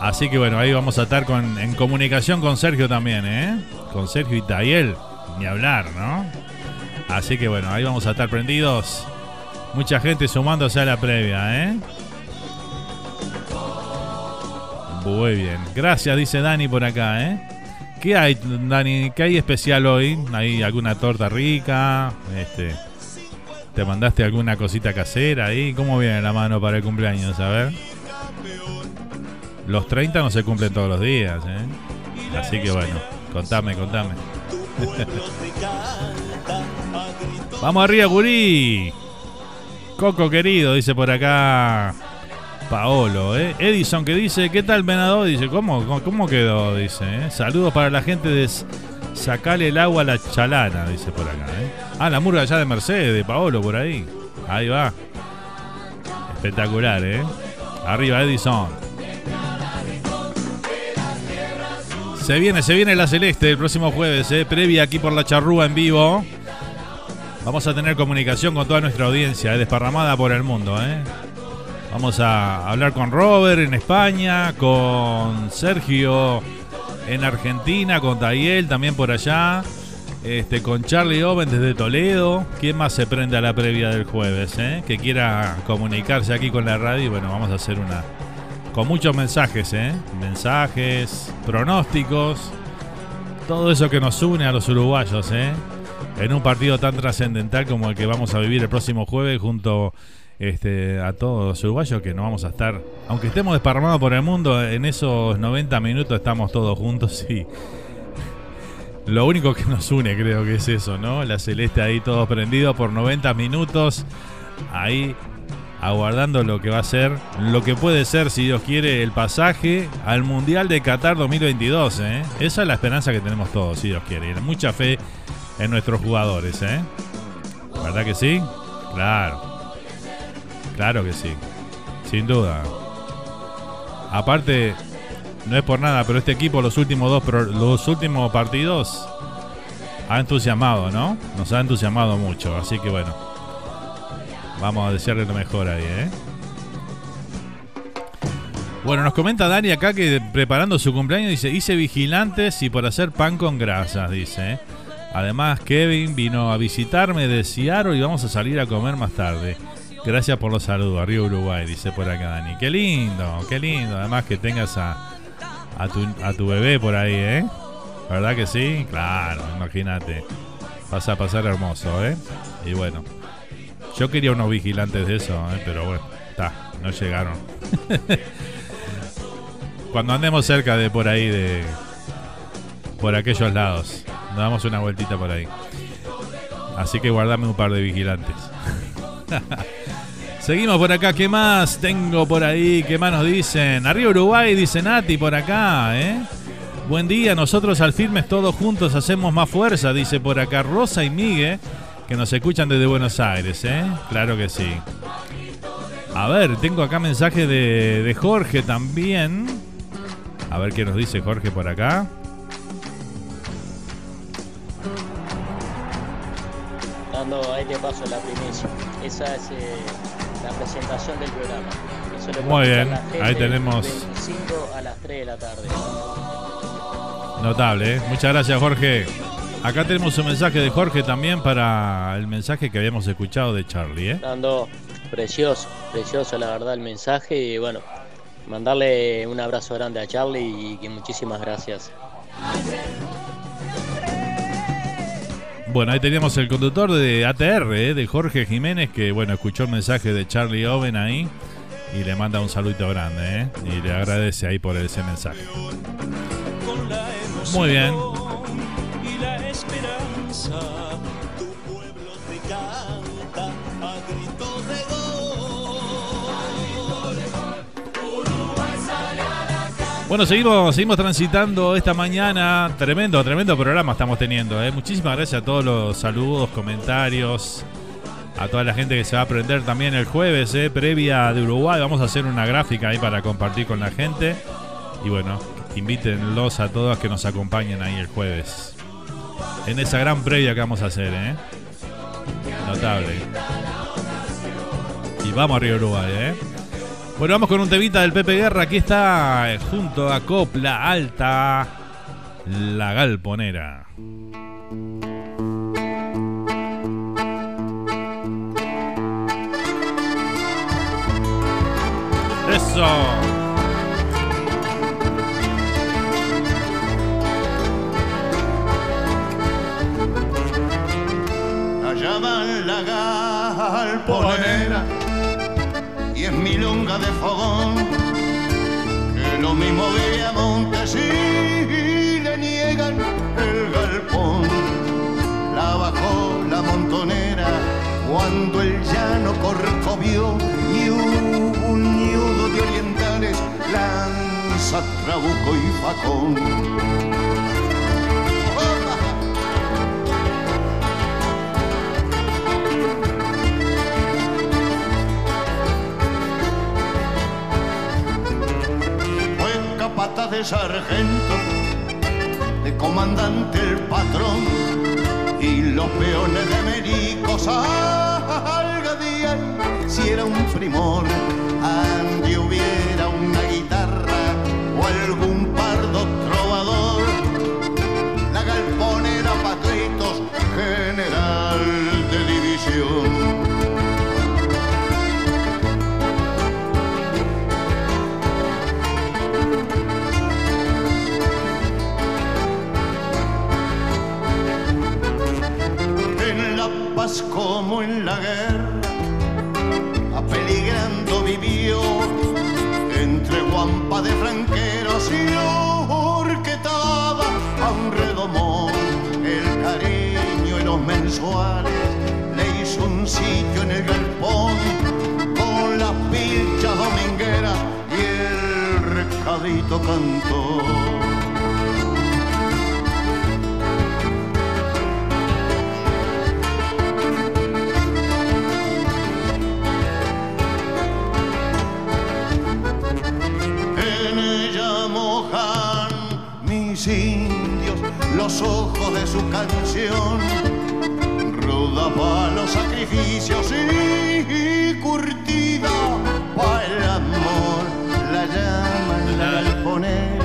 B: Así que bueno, ahí vamos a estar con, en comunicación con Sergio también, ¿eh? Con Sergio y Tayel, ni hablar, ¿no? Así que bueno, ahí vamos a estar prendidos. Mucha gente sumándose a la previa, ¿eh? Muy bien. Gracias, dice Dani por acá, ¿eh? ¿Qué hay, Dani? ¿Qué hay especial hoy? ¿Hay alguna torta rica? Este, ¿Te mandaste alguna cosita casera ahí? ¿Cómo viene la mano para el cumpleaños? A ver. Los 30 no se cumplen todos los días, ¿eh? Así que bueno, contame, contame. *laughs* Vamos arriba, gurí. Coco querido, dice por acá Paolo, ¿eh? Edison que dice, ¿qué tal venado? Dice, ¿cómo, cómo, quedó? Dice, ¿eh? Saludos para la gente de Sacale el agua a la chalana, dice por acá, ¿eh? Ah, la murga allá de Mercedes, de Paolo, por ahí. Ahí va. Espectacular, ¿eh? Arriba Edison. Se viene, se viene la Celeste el próximo jueves, ¿eh? Previa aquí por la charrúa en vivo. Vamos a tener comunicación con toda nuestra audiencia, ¿eh? desparramada por el mundo, ¿eh? Vamos a hablar con Robert en España, con Sergio en Argentina, con Tayel también por allá, este, con Charlie Owen desde Toledo. ¿Quién más se prende a la previa del jueves? Eh? Que quiera comunicarse aquí con la radio. Bueno, vamos a hacer una. Con muchos mensajes, ¿eh? Mensajes, pronósticos. Todo eso que nos une a los uruguayos, ¿eh? En un partido tan trascendental como el que vamos a vivir el próximo jueves junto este, a todos los uruguayos que no vamos a estar, aunque estemos desparramados por el mundo, en esos 90 minutos estamos todos juntos y *laughs* lo único que nos une creo que es eso, ¿no? La celeste ahí todos prendidos por 90 minutos, ahí aguardando lo que va a ser, lo que puede ser, si Dios quiere, el pasaje al Mundial de Qatar 2022, ¿eh? Esa es la esperanza que tenemos todos, si Dios quiere, y mucha fe en nuestros jugadores, ¿eh? ¿Verdad que sí? Claro. Claro que sí. Sin duda. Aparte, no es por nada, pero este equipo los últimos dos pro- los últimos partidos ha entusiasmado, ¿no? Nos ha entusiasmado mucho, así que bueno. Vamos a desearle lo mejor ahí, ¿eh? Bueno, nos comenta Dani acá que preparando su cumpleaños dice, hice vigilantes y por hacer pan con grasas, dice. ¿eh? Además, Kevin vino a visitarme de Seattle y vamos a salir a comer más tarde. Gracias por los saludos, arriba Uruguay, dice por acá Dani. Qué lindo, qué lindo. Además que tengas a, tu bebé por ahí, ¿eh? ¿Verdad que sí? Claro, imagínate. Vas a pasar hermoso, ¿eh? Y bueno, yo quería unos vigilantes de eso, ¿eh? pero bueno, está, no llegaron. *laughs* Cuando andemos cerca de por ahí, de por aquellos lados, nos damos una vueltita por ahí. Así que guardame un par de vigilantes. *laughs* Seguimos por acá. ¿Qué más tengo por ahí? ¿Qué más nos dicen? Arriba Uruguay, dice Nati por acá, ¿eh? Buen día, nosotros al firmes todos juntos hacemos más fuerza, dice por acá Rosa y Miguel, que nos escuchan desde Buenos Aires, ¿eh? Claro que sí. A ver, tengo acá mensaje de, de Jorge también. A ver qué nos dice Jorge por acá.
I: Dando, ahí te paso la primicia. Esa es eh, la presentación del programa. Eso lo
B: Muy bien, ahí tenemos-
I: 25 a las 3 de la tarde.
B: Notable, ¿eh? Muchas gracias, Jorge. Acá tenemos un mensaje de Jorge también para el mensaje que habíamos escuchado de Charlie, ¿eh?
I: Dando, precioso, precioso la verdad el mensaje y bueno, mandarle un abrazo grande a Charlie y que muchísimas gracias.
B: Bueno, ahí teníamos el conductor de ATR, ¿eh? de Jorge Jiménez, que bueno, escuchó el mensaje de Charlie Owen ahí y le manda un saludito grande, ¿eh? Y le agradece ahí por ese mensaje. Muy bien. Bueno, seguimos, seguimos transitando esta mañana. Tremendo, tremendo programa estamos teniendo. ¿eh? Muchísimas gracias a todos los saludos, comentarios, a toda la gente que se va a aprender también el jueves, ¿eh? previa de Uruguay. Vamos a hacer una gráfica ahí para compartir con la gente. Y bueno, invítenlos a todos que nos acompañen ahí el jueves. En esa gran previa que vamos a hacer, ¿eh? Notable. Y vamos arriba Uruguay, ¿eh? Bueno, vamos con un temita del Pepe Guerra. Aquí está eh, junto a Copla Alta, la galponera. Eso.
D: Allá la galponera milonga de fogón que lo mismo vive a Montes y le niegan el galpón. La bajó la montonera cuando el llano corcovió y un ñudo de orientales, lanza, trabuco y facón. De sargento, de comandante el patrón, y los peones de Mericos algadían si era un primor, ande hubiera una guitarra o algún como en la guerra, vivió entre guampa de franqueros y horquetada a un redomón. El cariño y los mensuales le hizo un sitio en el galpón con las pilchas domingueras y el recadito cantó. Su canción. Ruda pa' los sacrificios y curtida pa' el amor. La llaman la galponera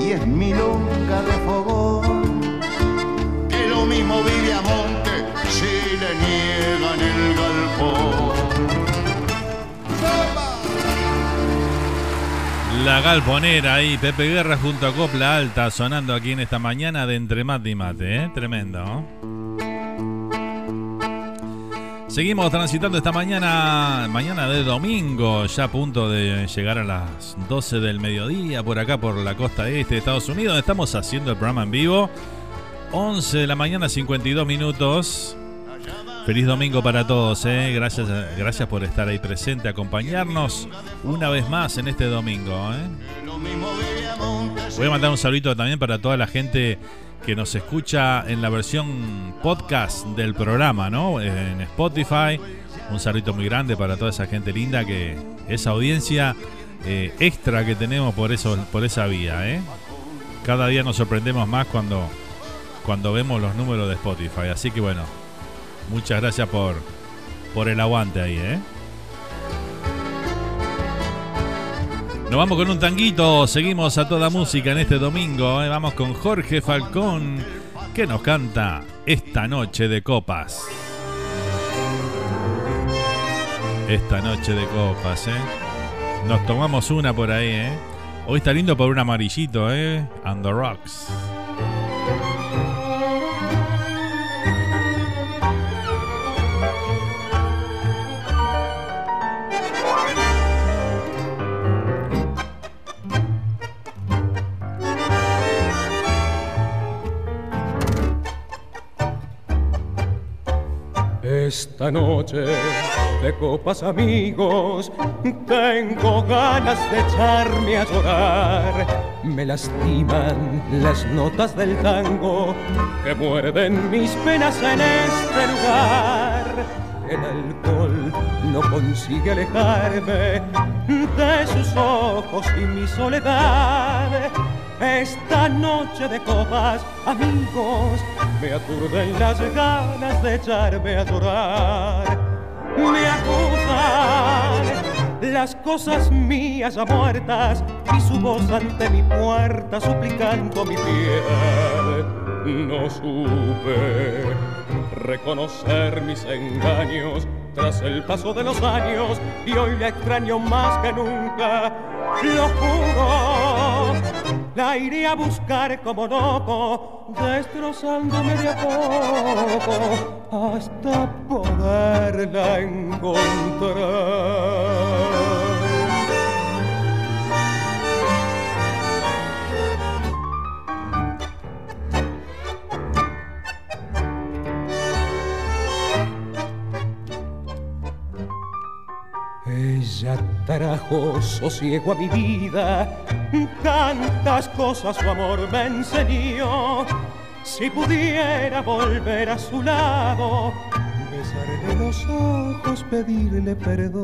D: y es milonga de fogón. Que lo mismo vive a monte si le niegan el galpón.
B: La Galponera ahí, Pepe Guerra junto a Copla Alta sonando aquí en esta mañana de Entre Mate y Mate, ¿eh? Tremendo. Seguimos transitando esta mañana, mañana de domingo, ya a punto de llegar a las 12 del mediodía por acá por la costa este de Estados Unidos. Estamos haciendo el programa en vivo. 11 de la mañana, 52 minutos. Feliz domingo para todos, ¿eh? gracias, gracias por estar ahí presente, acompañarnos una vez más en este domingo. ¿eh? Voy a mandar un saludito también para toda la gente que nos escucha en la versión podcast del programa, ¿no? En Spotify. Un saludito muy grande para toda esa gente linda que esa audiencia eh, extra que tenemos por eso, por esa vía. Cada día nos sorprendemos más cuando, cuando vemos los números de Spotify. Así que bueno, muchas gracias por, por el aguante ahí, ¿eh? Nos vamos con un tanguito, seguimos a toda música en este domingo. ¿eh? Vamos con Jorge Falcón, que nos canta Esta Noche de Copas. Esta Noche de Copas, ¿eh? Nos tomamos una por ahí, ¿eh? Hoy está lindo por un amarillito, ¿eh? And the Rocks.
E: Esta noche de copas amigos tengo ganas de echarme a llorar. Me lastiman las notas del tango que muerden mis penas en este lugar. El alcohol no consigue alejarme de sus ojos y mi soledad. Esta noche de copas, amigos, me aturden las ganas de echarme a llorar. Me acusan las cosas mías ya muertas y su voz ante mi puerta suplicando mi piedad. No supe reconocer mis engaños tras el paso de los años y hoy la extraño más que nunca. Lo juro, la iré a buscar como loco, destrozándome de a poco hasta poderla encontrar. Ella trajo sosiego a mi vida, tantas cosas su amor me enseñó. Si pudiera volver a su lado, besarle los ojos, pedirle perdón.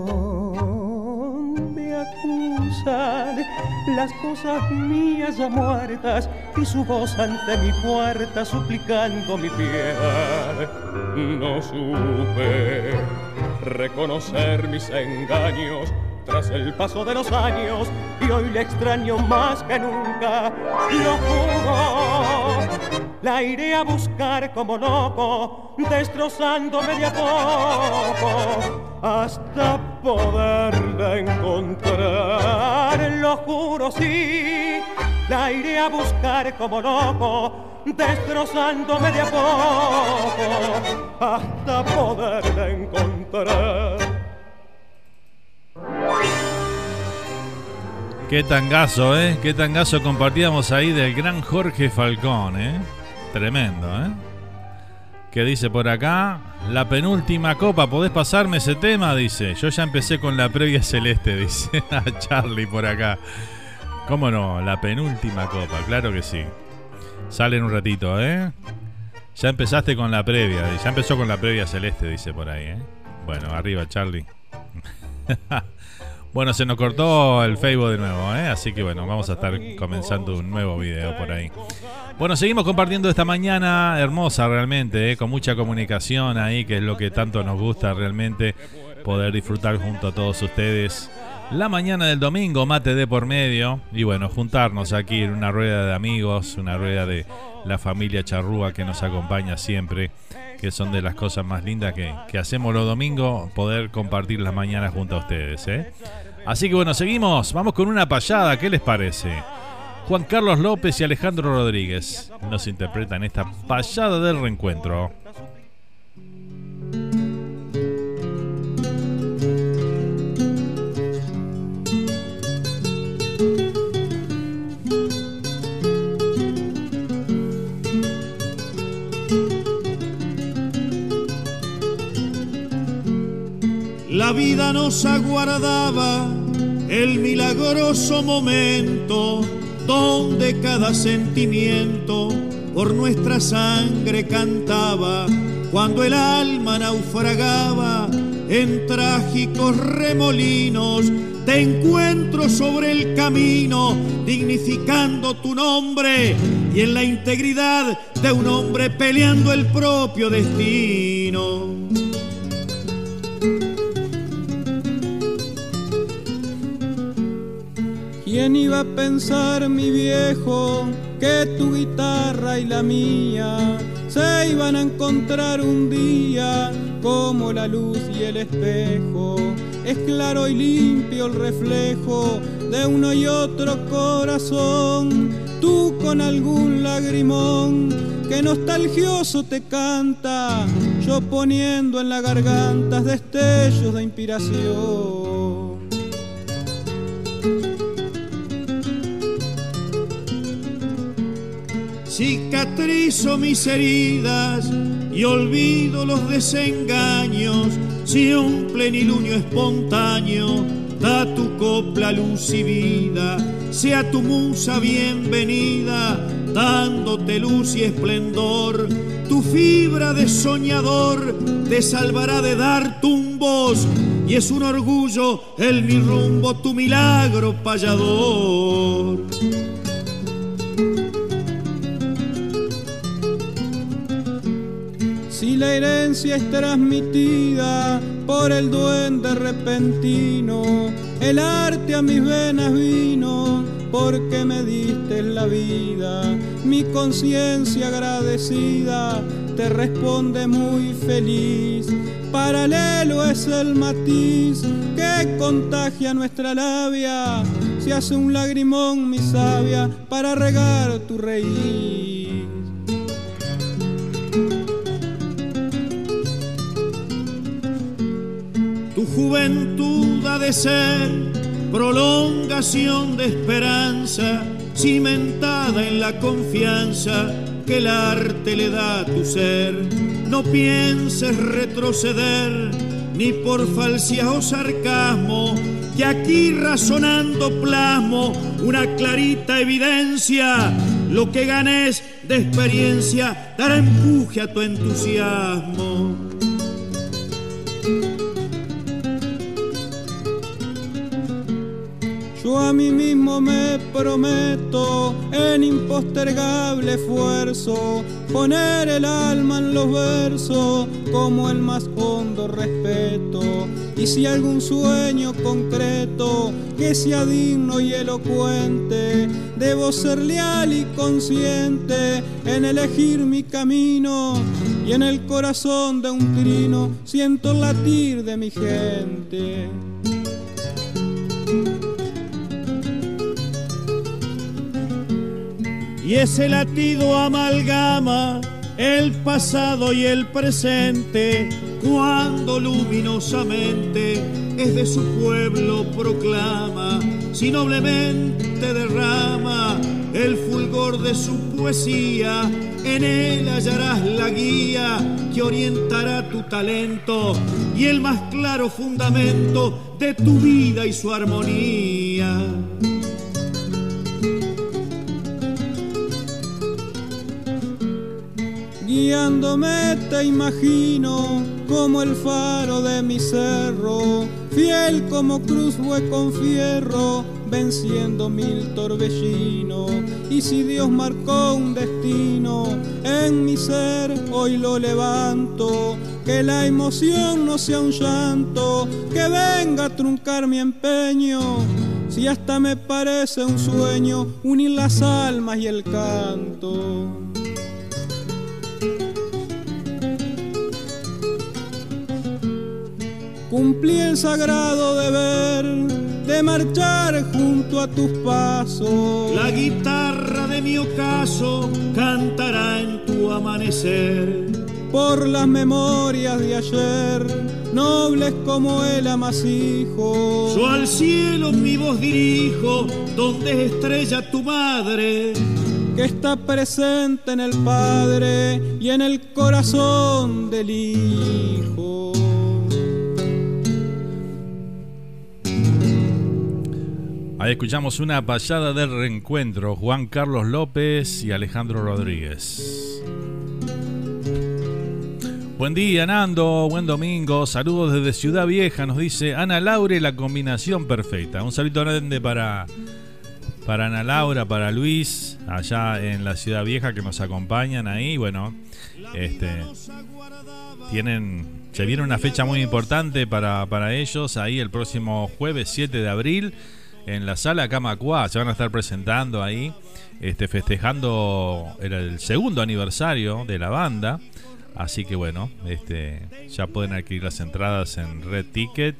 E: Me acusan las cosas mías ya muertas y su voz ante mi puerta suplicando mi piedad. No supe reconocer mis engaños tras el paso de los años y hoy le extraño más que nunca. Lo juro, la iré a buscar como loco, destrozándome de a poco hasta poderla encontrar. Lo juro, sí, la iré a buscar como loco, destrozándome de a poco hasta poderla encontrar.
B: Qué tangazo, ¿eh? Qué tangazo compartíamos ahí del gran Jorge Falcón, ¿eh? Tremendo, ¿eh? ¿Qué dice por acá? La penúltima copa, ¿podés pasarme ese tema? Dice. Yo ya empecé con la previa celeste, *laughs* dice a Charlie por acá. ¿Cómo no? La penúltima copa, claro que sí. Sale en un ratito, ¿eh? Ya empezaste con la previa, ya empezó con la previa celeste, dice por ahí, ¿eh? Bueno, arriba, Charlie. *laughs* bueno, se nos cortó el Facebook de nuevo, ¿eh? Así que bueno, vamos a estar comenzando un nuevo video por ahí. Bueno, seguimos compartiendo esta mañana hermosa realmente, ¿eh? con mucha comunicación ahí, que es lo que tanto nos gusta realmente, poder disfrutar junto a todos ustedes. La mañana del domingo, mate de por medio, y bueno, juntarnos aquí en una rueda de amigos, una rueda de la familia Charrúa que nos acompaña siempre, que son de las cosas más lindas que, que hacemos los domingos, poder compartir las mañanas junto a ustedes. ¿eh? Así que bueno, seguimos, vamos con una payada, ¿qué les parece? Juan Carlos López y Alejandro Rodríguez nos interpretan esta payada del reencuentro.
L: La vida nos aguardaba el milagroso momento donde cada sentimiento por nuestra sangre cantaba, cuando el alma naufragaba en trágicos remolinos, te encuentro sobre el camino, dignificando tu nombre y en la integridad de un hombre peleando el propio destino.
M: ¿Quién iba a pensar, mi viejo, que tu guitarra y la mía se iban a encontrar un día como la luz y el espejo? Es claro y limpio el reflejo de uno y otro corazón. Tú con algún lagrimón que nostalgioso te canta, yo poniendo en la garganta destellos de inspiración.
L: Cicatrizo mis heridas y olvido los desengaños. Si un plenilunio espontáneo da tu copla luz y vida, sea tu musa bienvenida, dándote luz y esplendor. Tu fibra de soñador te salvará de dar tumbos y es un orgullo el mi rumbo, tu milagro payador.
M: Si la herencia es transmitida por el duende repentino, el arte a mis venas vino porque me diste la vida. Mi conciencia agradecida te responde muy feliz. Paralelo es el matiz que contagia nuestra labia. Se hace un lagrimón, mi sabia, para regar tu reír.
L: Tu juventud ha de ser prolongación de esperanza, cimentada en la confianza que el arte le da a tu ser. No pienses retroceder, ni por falsidad o sarcasmo, que aquí razonando plasmo una clarita evidencia. Lo que ganes de experiencia dará empuje a tu entusiasmo.
M: A mí mismo me prometo en impostergable esfuerzo poner el alma en los versos como el más hondo respeto. Y si algún sueño concreto que sea digno y elocuente, debo ser leal y consciente en elegir mi camino. Y en el corazón de un trino siento el latir de mi gente.
L: Y ese latido amalgama el pasado y el presente cuando luminosamente es de su pueblo proclama si noblemente derrama el fulgor de su poesía, en él hallarás la guía que orientará tu talento y el más claro fundamento de tu vida y su armonía.
M: Guiándome te imagino como el faro de mi cerro, fiel como cruz hueco con fierro, venciendo mil torbellinos. Y si Dios marcó un destino en mi ser, hoy lo levanto. Que la emoción no sea un llanto, que venga a truncar mi empeño. Si hasta me parece un sueño unir las almas y el canto. Cumplí el sagrado deber de marchar junto a tus pasos.
L: La guitarra de mi ocaso cantará en tu amanecer.
M: Por las memorias de ayer, nobles como el amasijo.
L: Yo al cielo mi voz dirijo, donde es estrella tu madre.
M: Que está presente en el Padre y en el corazón del Hijo.
B: Ahí escuchamos una pasada del reencuentro, Juan Carlos López y Alejandro Rodríguez. Buen día, Nando, buen domingo, saludos desde Ciudad Vieja, nos dice Ana Laure, la combinación perfecta. Un saludo grande para, para Ana Laura, para Luis, allá en la Ciudad Vieja que nos acompañan ahí. Bueno, este, tienen, se viene una fecha muy importante para, para ellos ahí el próximo jueves 7 de abril en la sala Camacua se van a estar presentando ahí, este, festejando era el segundo aniversario de la banda. Así que bueno, este, ya pueden adquirir las entradas en Red Ticket.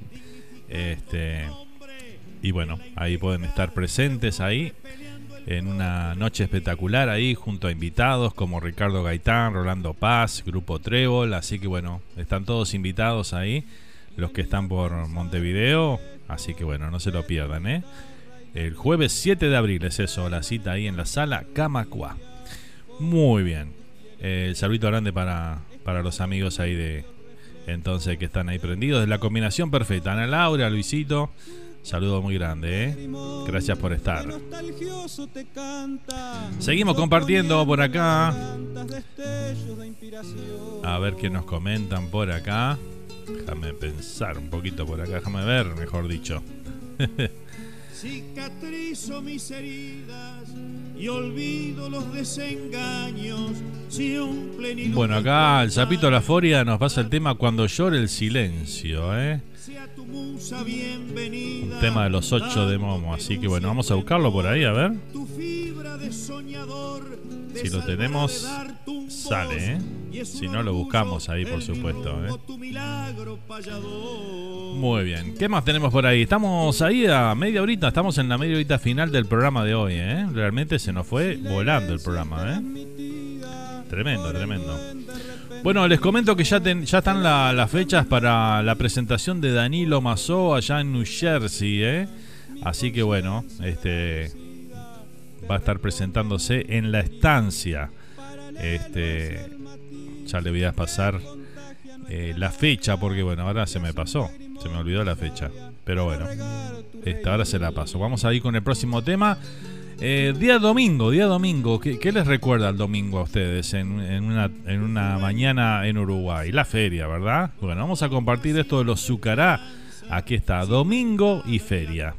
B: Este, y bueno, ahí pueden estar presentes ahí en una noche espectacular ahí junto a invitados como Ricardo Gaitán, Rolando Paz, Grupo Trébol. Así que bueno, están todos invitados ahí, los que están por Montevideo. Así que bueno, no se lo pierdan, ¿eh? El jueves 7 de abril es eso, la cita ahí en la sala Camacua. Muy bien. Eh, el saludito grande para, para los amigos ahí de entonces que están ahí prendidos. De la combinación perfecta. Ana Laura, Luisito. Saludo muy grande, ¿eh? Gracias por estar. Seguimos compartiendo por acá. A ver qué nos comentan por acá. Déjame pensar un poquito por acá, déjame ver, mejor dicho. *laughs*
L: Cicatrizo mis heridas y olvido los desengaños. Si un plenilunio
B: Bueno, acá el Zapito La Foria nos pasa el tema Cuando llore el silencio, ¿eh? Un tema de los ocho de Momo, así que bueno, vamos a buscarlo por ahí, a ver.
L: De de
B: Si lo tenemos,
L: de
B: sale, ¿eh? Si no, lo buscamos ahí, por supuesto, ¿eh? Muy bien, ¿qué más tenemos por ahí? Estamos ahí a media horita, estamos en la media horita final del programa de hoy, ¿eh? Realmente se nos fue volando el programa, ¿eh? Tremendo, tremendo. Bueno, les comento que ya, ten- ya están la- las fechas para la presentación de Danilo Mazó allá en New Jersey, ¿eh? Así que bueno, este va a estar presentándose en la estancia. Este ya le voy a pasar eh, la fecha porque bueno, ahora se me pasó, se me olvidó la fecha. Pero bueno, esta ahora se la paso. Vamos a ir con el próximo tema. Eh, día domingo, día domingo, ¿qué, les recuerda el domingo a ustedes en, en una, en una mañana en Uruguay? La feria, ¿verdad? Bueno, vamos a compartir esto de los Zucará. Aquí está, domingo y feria.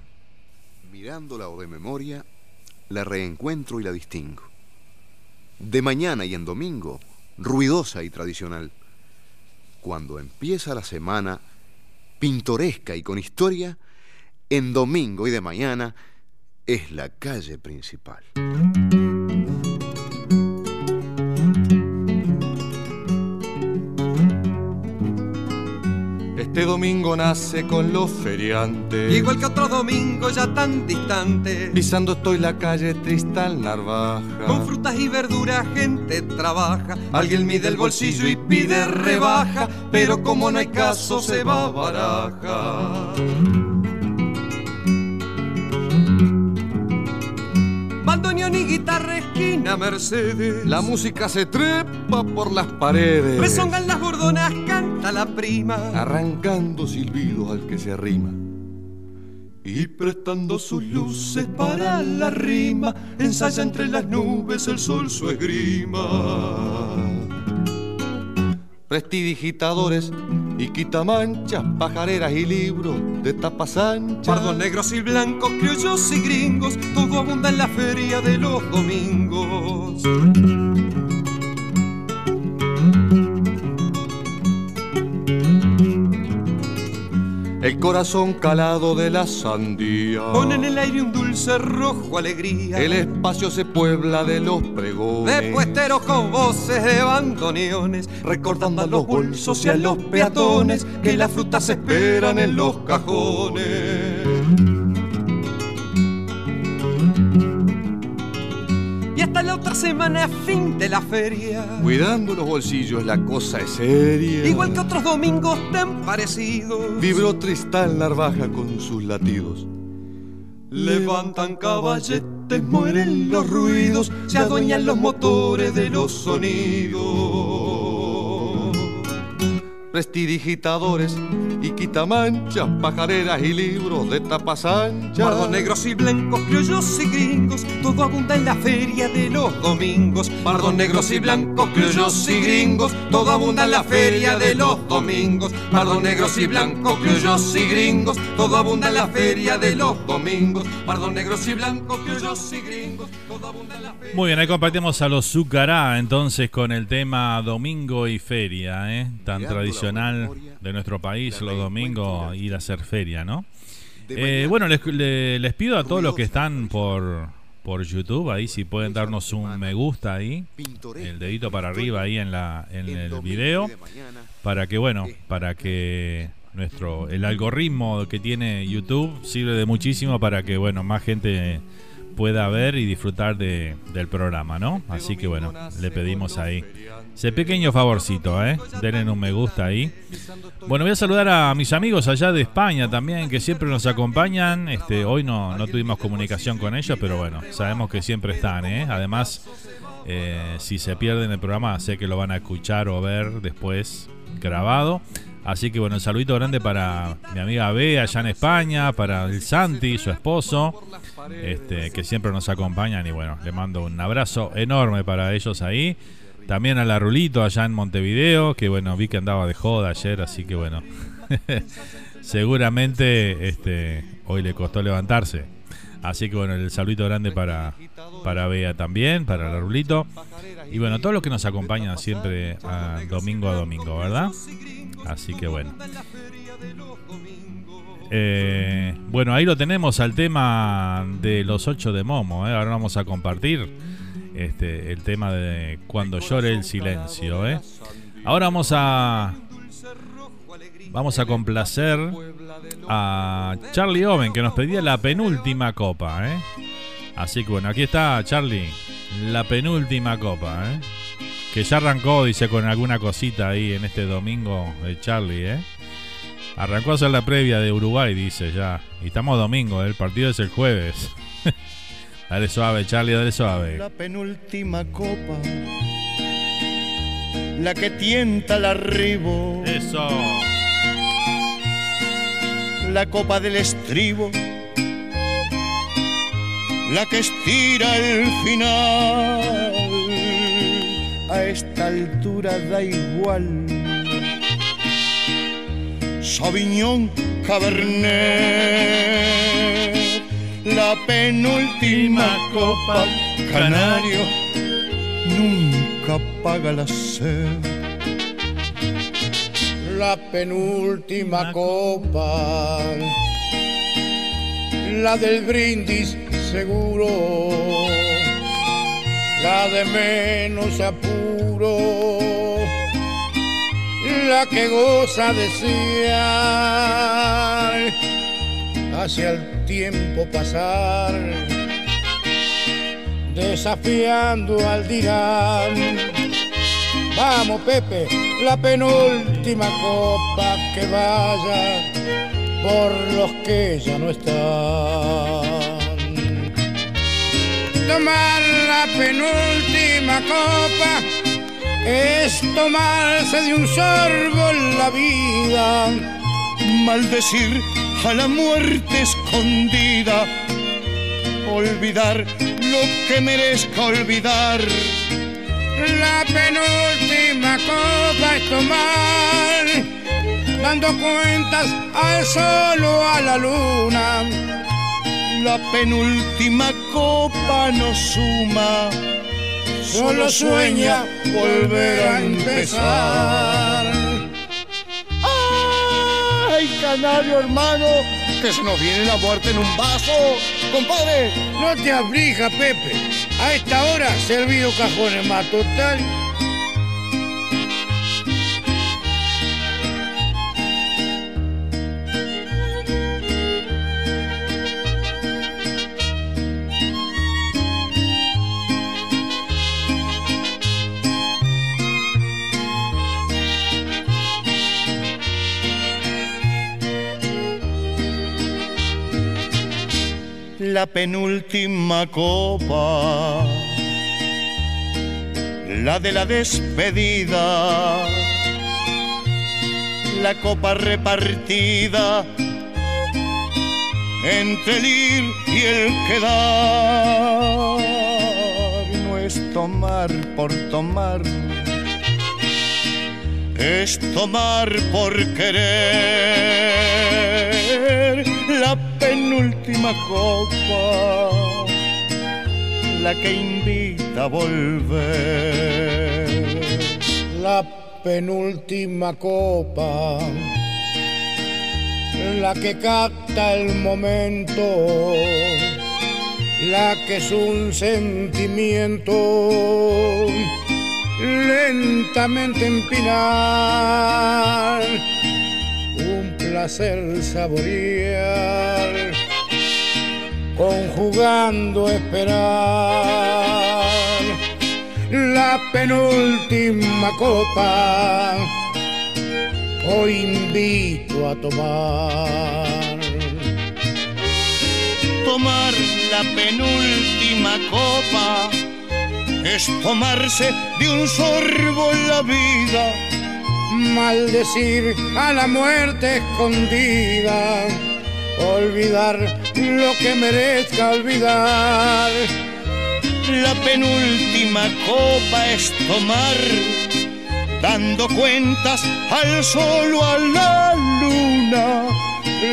N: Mirándola o de memoria, la reencuentro y la distingo. De mañana y en domingo, ruidosa y tradicional. Cuando empieza la semana, pintoresca y con historia, en domingo y de mañana es la calle principal.
O: Este domingo nace con los feriantes.
P: Igual que otro domingo ya tan distante.
O: Pisando estoy la calle Tristal Narvaja.
P: Con frutas y verduras gente trabaja. Alguien mide el bolsillo y pide rebaja. Pero como no hay caso se va a baraja. mi guitarra esquina Mercedes.
O: La música se trepa por las paredes.
P: Resongan las bordonas, canta la prima.
O: Arrancando silbidos al que se arrima. Y prestando sus luces para la rima, ensaya entre las nubes el sol su esgrima. Prestidigitadores y quitamanchas, pajareras y libros de tapas anchas.
P: Pardos negros y blancos, criollos y gringos, todo abunda en la feria de los domingos.
O: El corazón calado de la sandía.
P: Pone en el aire un dulce rojo alegría.
O: El espacio se puebla de los pregones.
P: De puesteros con voces de bandoneones, recordando a los bolsos y a los peatones que las frutas esperan en los cajones. La otra semana, fin de la feria.
O: Cuidando los bolsillos, la cosa es seria.
P: Igual que otros domingos tan parecidos.
O: Vibró Tristán Narvaja con sus latidos.
P: Levantan caballetes, mueren los ruidos, se adueñan los motores de los sonidos.
O: Prestidigitadores y quitamanchas, pajareras y libros de tapas anchas.
P: Pardos negros y blancos, criollos y gringos, todo abunda en la feria de los domingos. Pardos negros y blancos, criollos y gringos, todo abunda en la feria de los domingos. Pardos negros y blancos, criollos y gringos, todo abunda en la feria de los domingos. Pardos negros y blancos, criollos y gringos, todo abunda en la feria.
B: Muy bien, ahí compartimos a los Zucará entonces con el tema Domingo y Feria, ¿eh? tan tradicional de nuestro país los domingos ir a hacer feria, ¿no? Eh, bueno, les, le- les pido a todos los que están por, por YouTube, ahí si pueden darnos un me gusta ahí, el dedito para arriba ahí en, la, en el video, para que, bueno, para que nuestro el algoritmo que tiene YouTube sirve de muchísimo para que, bueno, más gente pueda ver y disfrutar de, del programa, ¿no? Así que bueno, le pedimos ahí ese pequeño favorcito, ¿eh? Denle un me gusta ahí. Bueno, voy a saludar a mis amigos allá de España también, que siempre nos acompañan. Este, hoy no, no tuvimos comunicación con ellos, pero bueno, sabemos que siempre están, ¿eh? Además, eh, si se pierden el programa, sé que lo van a escuchar o ver después grabado. Así que bueno, un saludito grande para mi amiga Bea allá en España, para el Santi, su esposo, este, que siempre nos acompañan. Y bueno, le mando un abrazo enorme para ellos ahí. También a la Rulito allá en Montevideo, que bueno, vi que andaba de joda ayer, así que bueno, *laughs* seguramente este, hoy le costó levantarse. Así que bueno, el saludito grande para, para Bea también, para la Rulito. Y bueno, todos los que nos acompañan siempre domingo a domingo, ¿verdad? Así que bueno. Eh, bueno, ahí lo tenemos al tema de los ocho de Momo. ¿eh? Ahora vamos a compartir este, el tema de cuando llore el silencio. ¿eh? Ahora vamos a vamos a complacer a Charlie Owen que nos pedía la penúltima copa. ¿eh? Así que bueno, aquí está Charlie, la penúltima copa. ¿eh? Que ya arrancó, dice, con alguna cosita ahí en este domingo de Charlie. ¿eh? Arrancó a hacer la previa de Uruguay, dice ya. Y estamos domingo, ¿eh? el partido es el jueves. *laughs* dale suave, Charlie, dale suave.
D: La penúltima copa, la que tienta el arribo.
B: Eso.
D: La copa del estribo, la que estira el final. A esta altura da igual. Sauvignon Cabernet, la penúltima copa, canario, nunca paga la sed.
Q: La penúltima copa, la del brindis seguro, la de menos apuro, la que goza desear hacia el tiempo pasar, desafiando al dirán. Vamos, Pepe, la penúltima copa que vaya por los que ya no están. Tomar penúltima copa es tomarse de un sorbo la vida.
D: Maldecir a la muerte escondida, olvidar lo que merezca olvidar.
Q: La penúltima copa es tomar, dando cuentas al sol o a la luna.
D: La penúltima copa no suma,
Q: Solo sueña volver a empezar.
D: Canario hermano! Que se nos viene la muerte en un vaso, compadre.
Q: No te aflijas, Pepe. A esta hora servido cajones más total.
D: La penúltima copa, la de la despedida, la copa repartida entre el ir y el quedar. No es tomar por tomar, es tomar por querer la penúltima copa, la que invita a volver.
Q: La penúltima copa, la que capta el momento, la que es un sentimiento lentamente empinar, placer saborear, conjugando esperar la penúltima copa. Hoy invito a tomar.
D: Tomar la penúltima copa es tomarse de un sorbo la vida.
Q: Maldecir a la muerte escondida. Olvidar lo que merezca olvidar.
D: La penúltima copa es tomar, dando cuentas al sol o a la luna.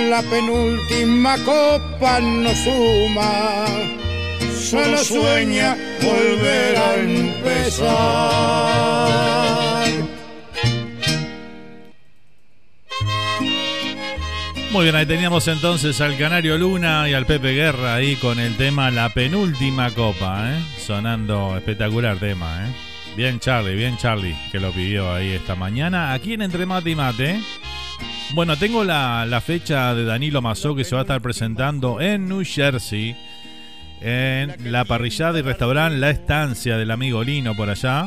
Q: La penúltima copa no suma, solo sueña volver a empezar.
B: Muy bien, ahí teníamos entonces al Canario Luna y al Pepe Guerra ahí con el tema La penúltima copa, ¿eh? sonando espectacular tema. ¿eh? Bien Charlie, bien Charlie, que lo pidió ahí esta mañana, aquí en Entre Mate y Mate. Bueno, tengo la, la fecha de Danilo Mazó que se va a estar presentando en New Jersey, en la parrillada y restaurante La Estancia del amigo Lino por allá.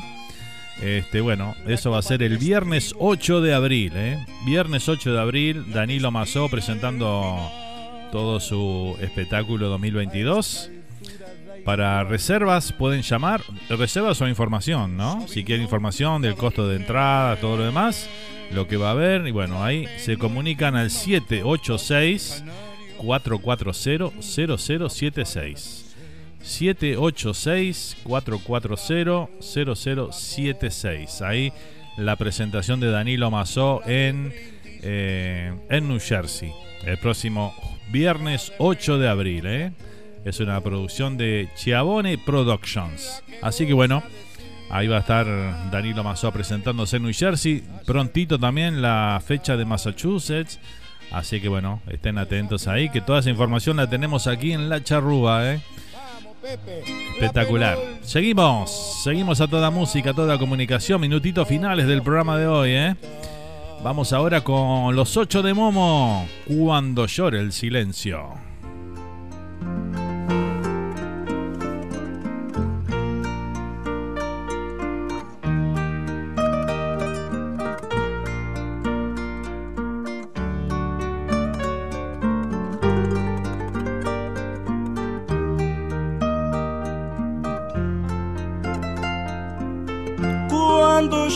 B: Este, bueno, eso va a ser el viernes 8 de abril, ¿eh? Viernes 8 de abril, Danilo Mazó presentando todo su espectáculo 2022. Para reservas pueden llamar, reservas o información, ¿no? Si quieren información del costo de entrada, todo lo demás, lo que va a haber, y bueno, ahí se comunican al 786 440 0076. 786-440-0076. Ahí la presentación de Danilo Mazó en, eh, en New Jersey. El próximo viernes 8 de abril. ¿eh? Es una producción de Chiavone Productions. Así que bueno, ahí va a estar Danilo Mazó presentándose en New Jersey. Prontito también la fecha de Massachusetts. Así que bueno, estén atentos ahí, que toda esa información la tenemos aquí en La Charrúa. ¿eh? Espectacular. Seguimos, seguimos a toda música, a toda comunicación, minutitos finales del programa de hoy, ¿eh? Vamos ahora con los ocho de Momo, cuando llore el silencio.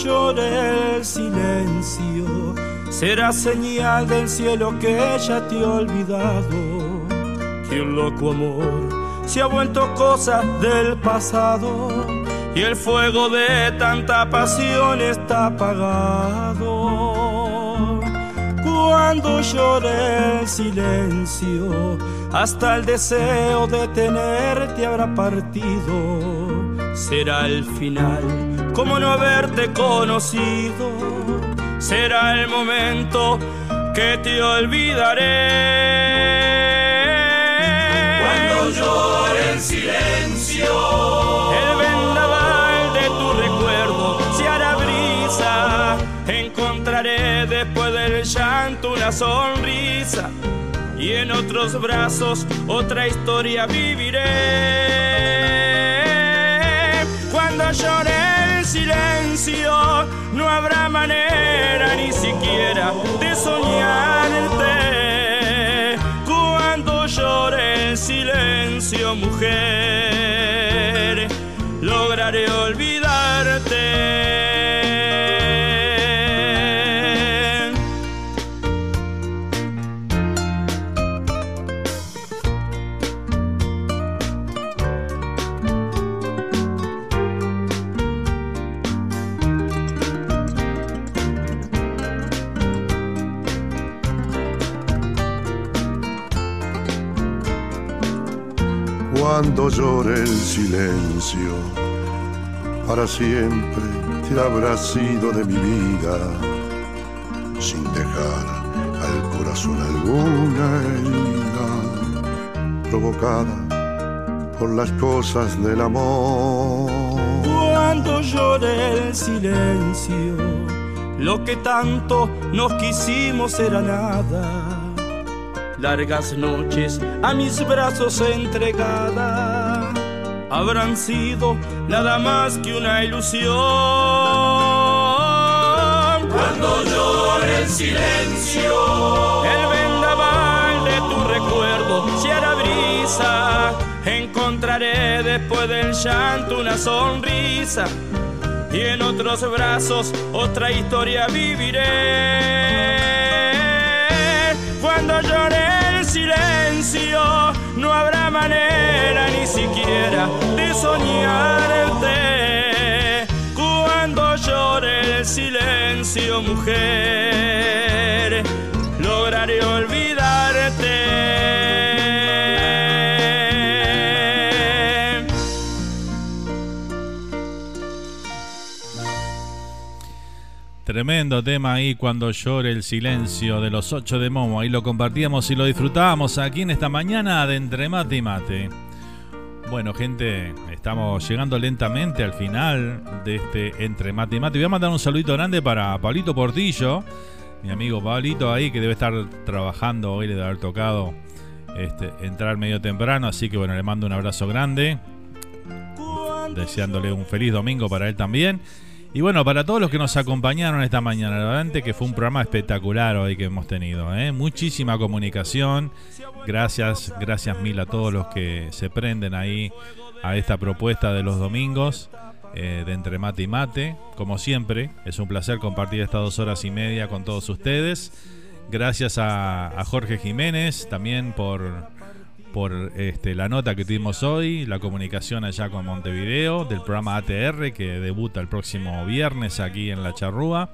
R: Llore el silencio, será señal del cielo que ella te ha olvidado. Que loco amor se ha vuelto cosa del pasado y el fuego de tanta pasión está apagado. Cuando llore el silencio, hasta el deseo de tenerte habrá partido. Será el final, como no haberte conocido. Será el momento que te olvidaré.
S: Cuando llore el silencio,
R: el vendaval de tu recuerdo se hará brisa. Encontraré después del llanto una sonrisa y en otros brazos otra historia viviré. Cuando llore el silencio, no habrá manera ni siquiera de soñarte. Cuando llore el silencio, mujer,
O: Cuando llore el silencio, para siempre te habrá sido de mi vida, sin dejar al corazón alguna herida provocada por las cosas del amor.
R: Cuando llore el silencio, lo que tanto nos quisimos era nada. Largas noches a mis brazos entregada habrán sido nada más que una ilusión.
S: cuando llore el silencio,
R: El vendaval de tu recuerdo se hará brisa. Encontraré después del llanto una sonrisa. Y en otros brazos otra historia viviré. Cuando llore el silencio, no habrá manera ni siquiera de soñarte. Cuando llore el silencio, mujer, lograré olvidarte.
B: Tremendo tema ahí cuando llore el silencio de los ocho de Momo. Ahí lo compartíamos y lo disfrutábamos aquí en esta mañana de Entre Mate y Mate. Bueno, gente, estamos llegando lentamente al final de este Entre Mate y Mate. Voy a mandar un saludito grande para Pablito Portillo, mi amigo Pablito ahí, que debe estar trabajando hoy, le debe haber tocado este, entrar medio temprano. Así que bueno, le mando un abrazo grande, deseándole un feliz domingo para él también. Y bueno, para todos los que nos acompañaron esta mañana, realmente que fue un programa espectacular hoy que hemos tenido. ¿eh? Muchísima comunicación. Gracias, gracias mil a todos los que se prenden ahí a esta propuesta de los domingos eh, de Entre Mate y Mate. Como siempre, es un placer compartir estas dos horas y media con todos ustedes. Gracias a, a Jorge Jiménez también por, por este, la nota que tuvimos hoy, la comunicación allá con Montevideo del programa ATR que debuta el próximo viernes aquí en La Charrúa.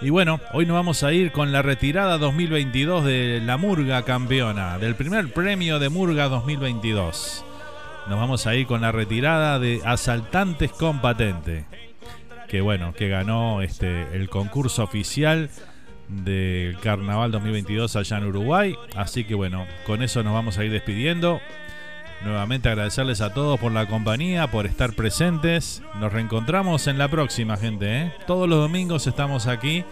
B: Y bueno, hoy nos vamos a ir con la retirada 2022 de la Murga campeona, del primer premio de Murga 2022. Nos vamos a ir con la retirada de Asaltantes con Patente, que bueno, que ganó este, el concurso oficial del Carnaval 2022 allá en Uruguay. Así que bueno, con eso nos vamos a ir despidiendo. Nuevamente agradecerles a todos por la compañía, por estar presentes. Nos reencontramos en la próxima, gente. ¿eh? Todos los domingos estamos aquí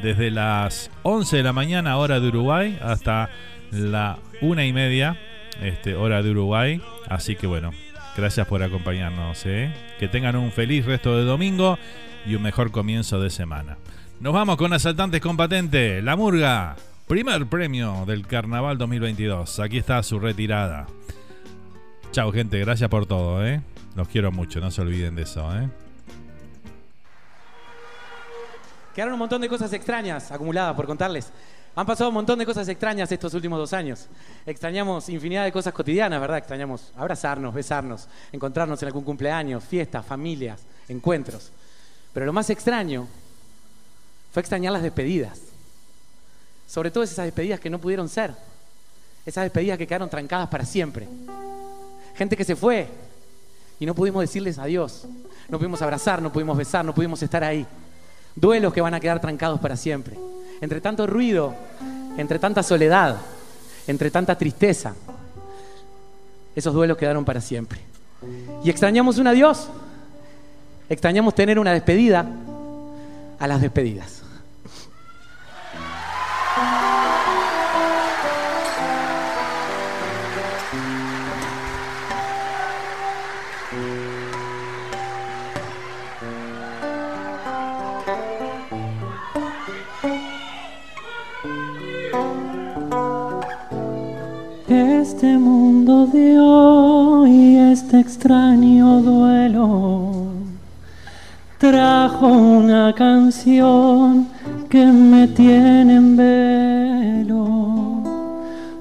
B: desde las 11 de la mañana, hora de Uruguay, hasta la una y media, este, hora de Uruguay. Así que bueno, gracias por acompañarnos. ¿eh? Que tengan un feliz resto de domingo y un mejor comienzo de semana. Nos vamos con Asaltantes con La Murga, primer premio del Carnaval 2022. Aquí está su retirada. Chao, gente, gracias por todo, ¿eh? Los quiero mucho, no se olviden de eso, ¿eh?
T: Quedaron un montón de cosas extrañas acumuladas por contarles. Han pasado un montón de cosas extrañas estos últimos dos años. Extrañamos infinidad de cosas cotidianas, ¿verdad? Extrañamos abrazarnos, besarnos, encontrarnos en algún cumpleaños, fiestas, familias, encuentros. Pero lo más extraño fue extrañar las despedidas. Sobre todo esas despedidas que no pudieron ser. Esas despedidas que quedaron trancadas para siempre. Gente que se fue y no pudimos decirles adiós. No pudimos abrazar, no pudimos besar, no pudimos estar ahí. Duelos que van a quedar trancados para siempre. Entre tanto ruido, entre tanta soledad, entre tanta tristeza, esos duelos quedaron para siempre. Y extrañamos un adiós. Extrañamos tener una despedida a las despedidas.
U: Este mundo de hoy, este extraño duelo, trajo una canción que me tiene en velo.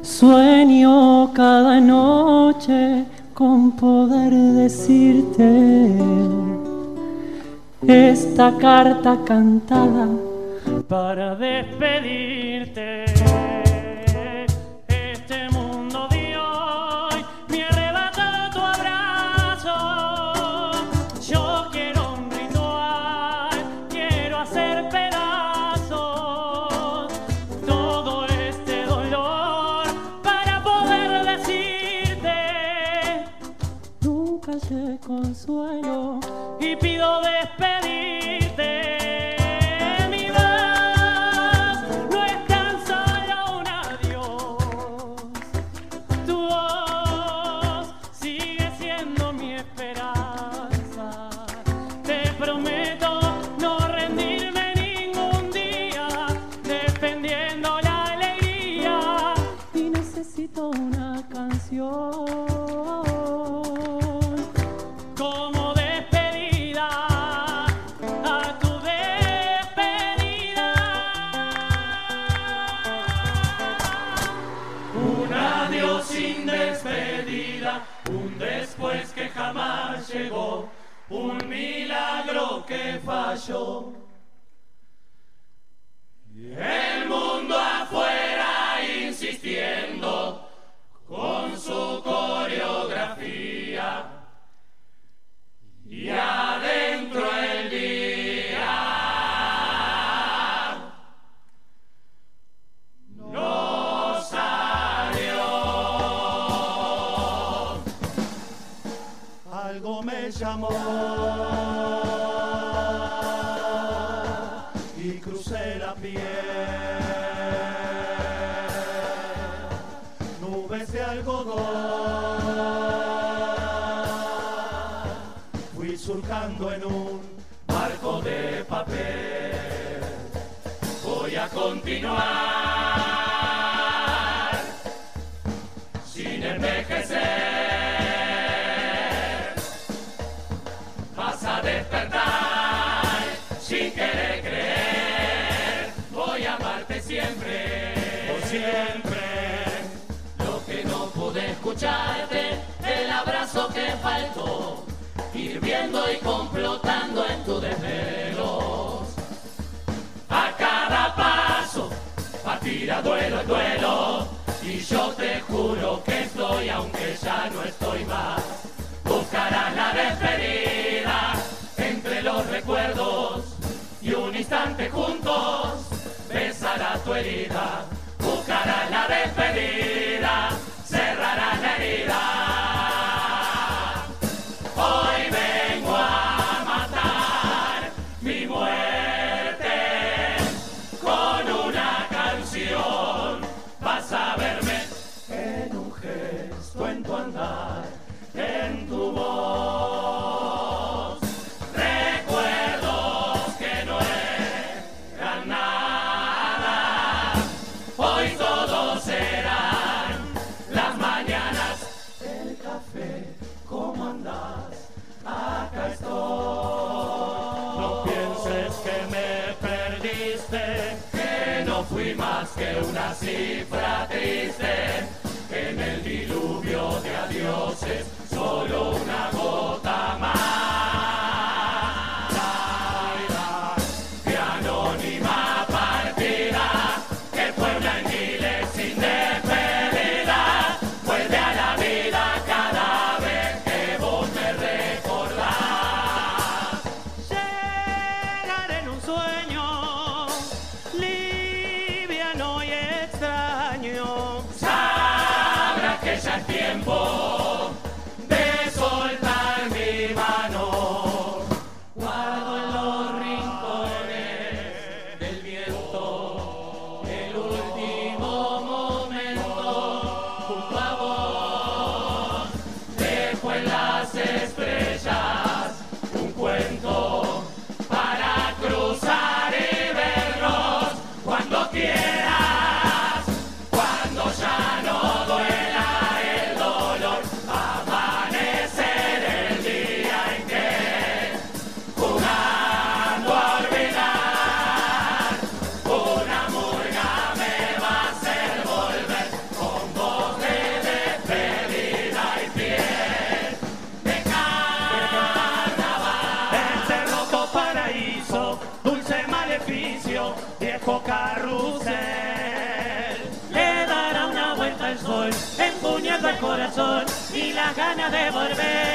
U: Sueño cada noche con poder decirte esta carta cantada para despedirte. Consuelo y
S: continuar sin envejecer. Vas a despertar sin querer creer. Voy a amarte siempre, por siempre. Lo que no pude escucharte, el abrazo que faltó, hirviendo y complotando estoy, aunque ya no estoy más. Buscarás la despedida entre los recuerdos y un instante juntos besarás tu herida. Buscarás la despedida, que no fui más que una cifra triste. En el diluvio de adioses de volver.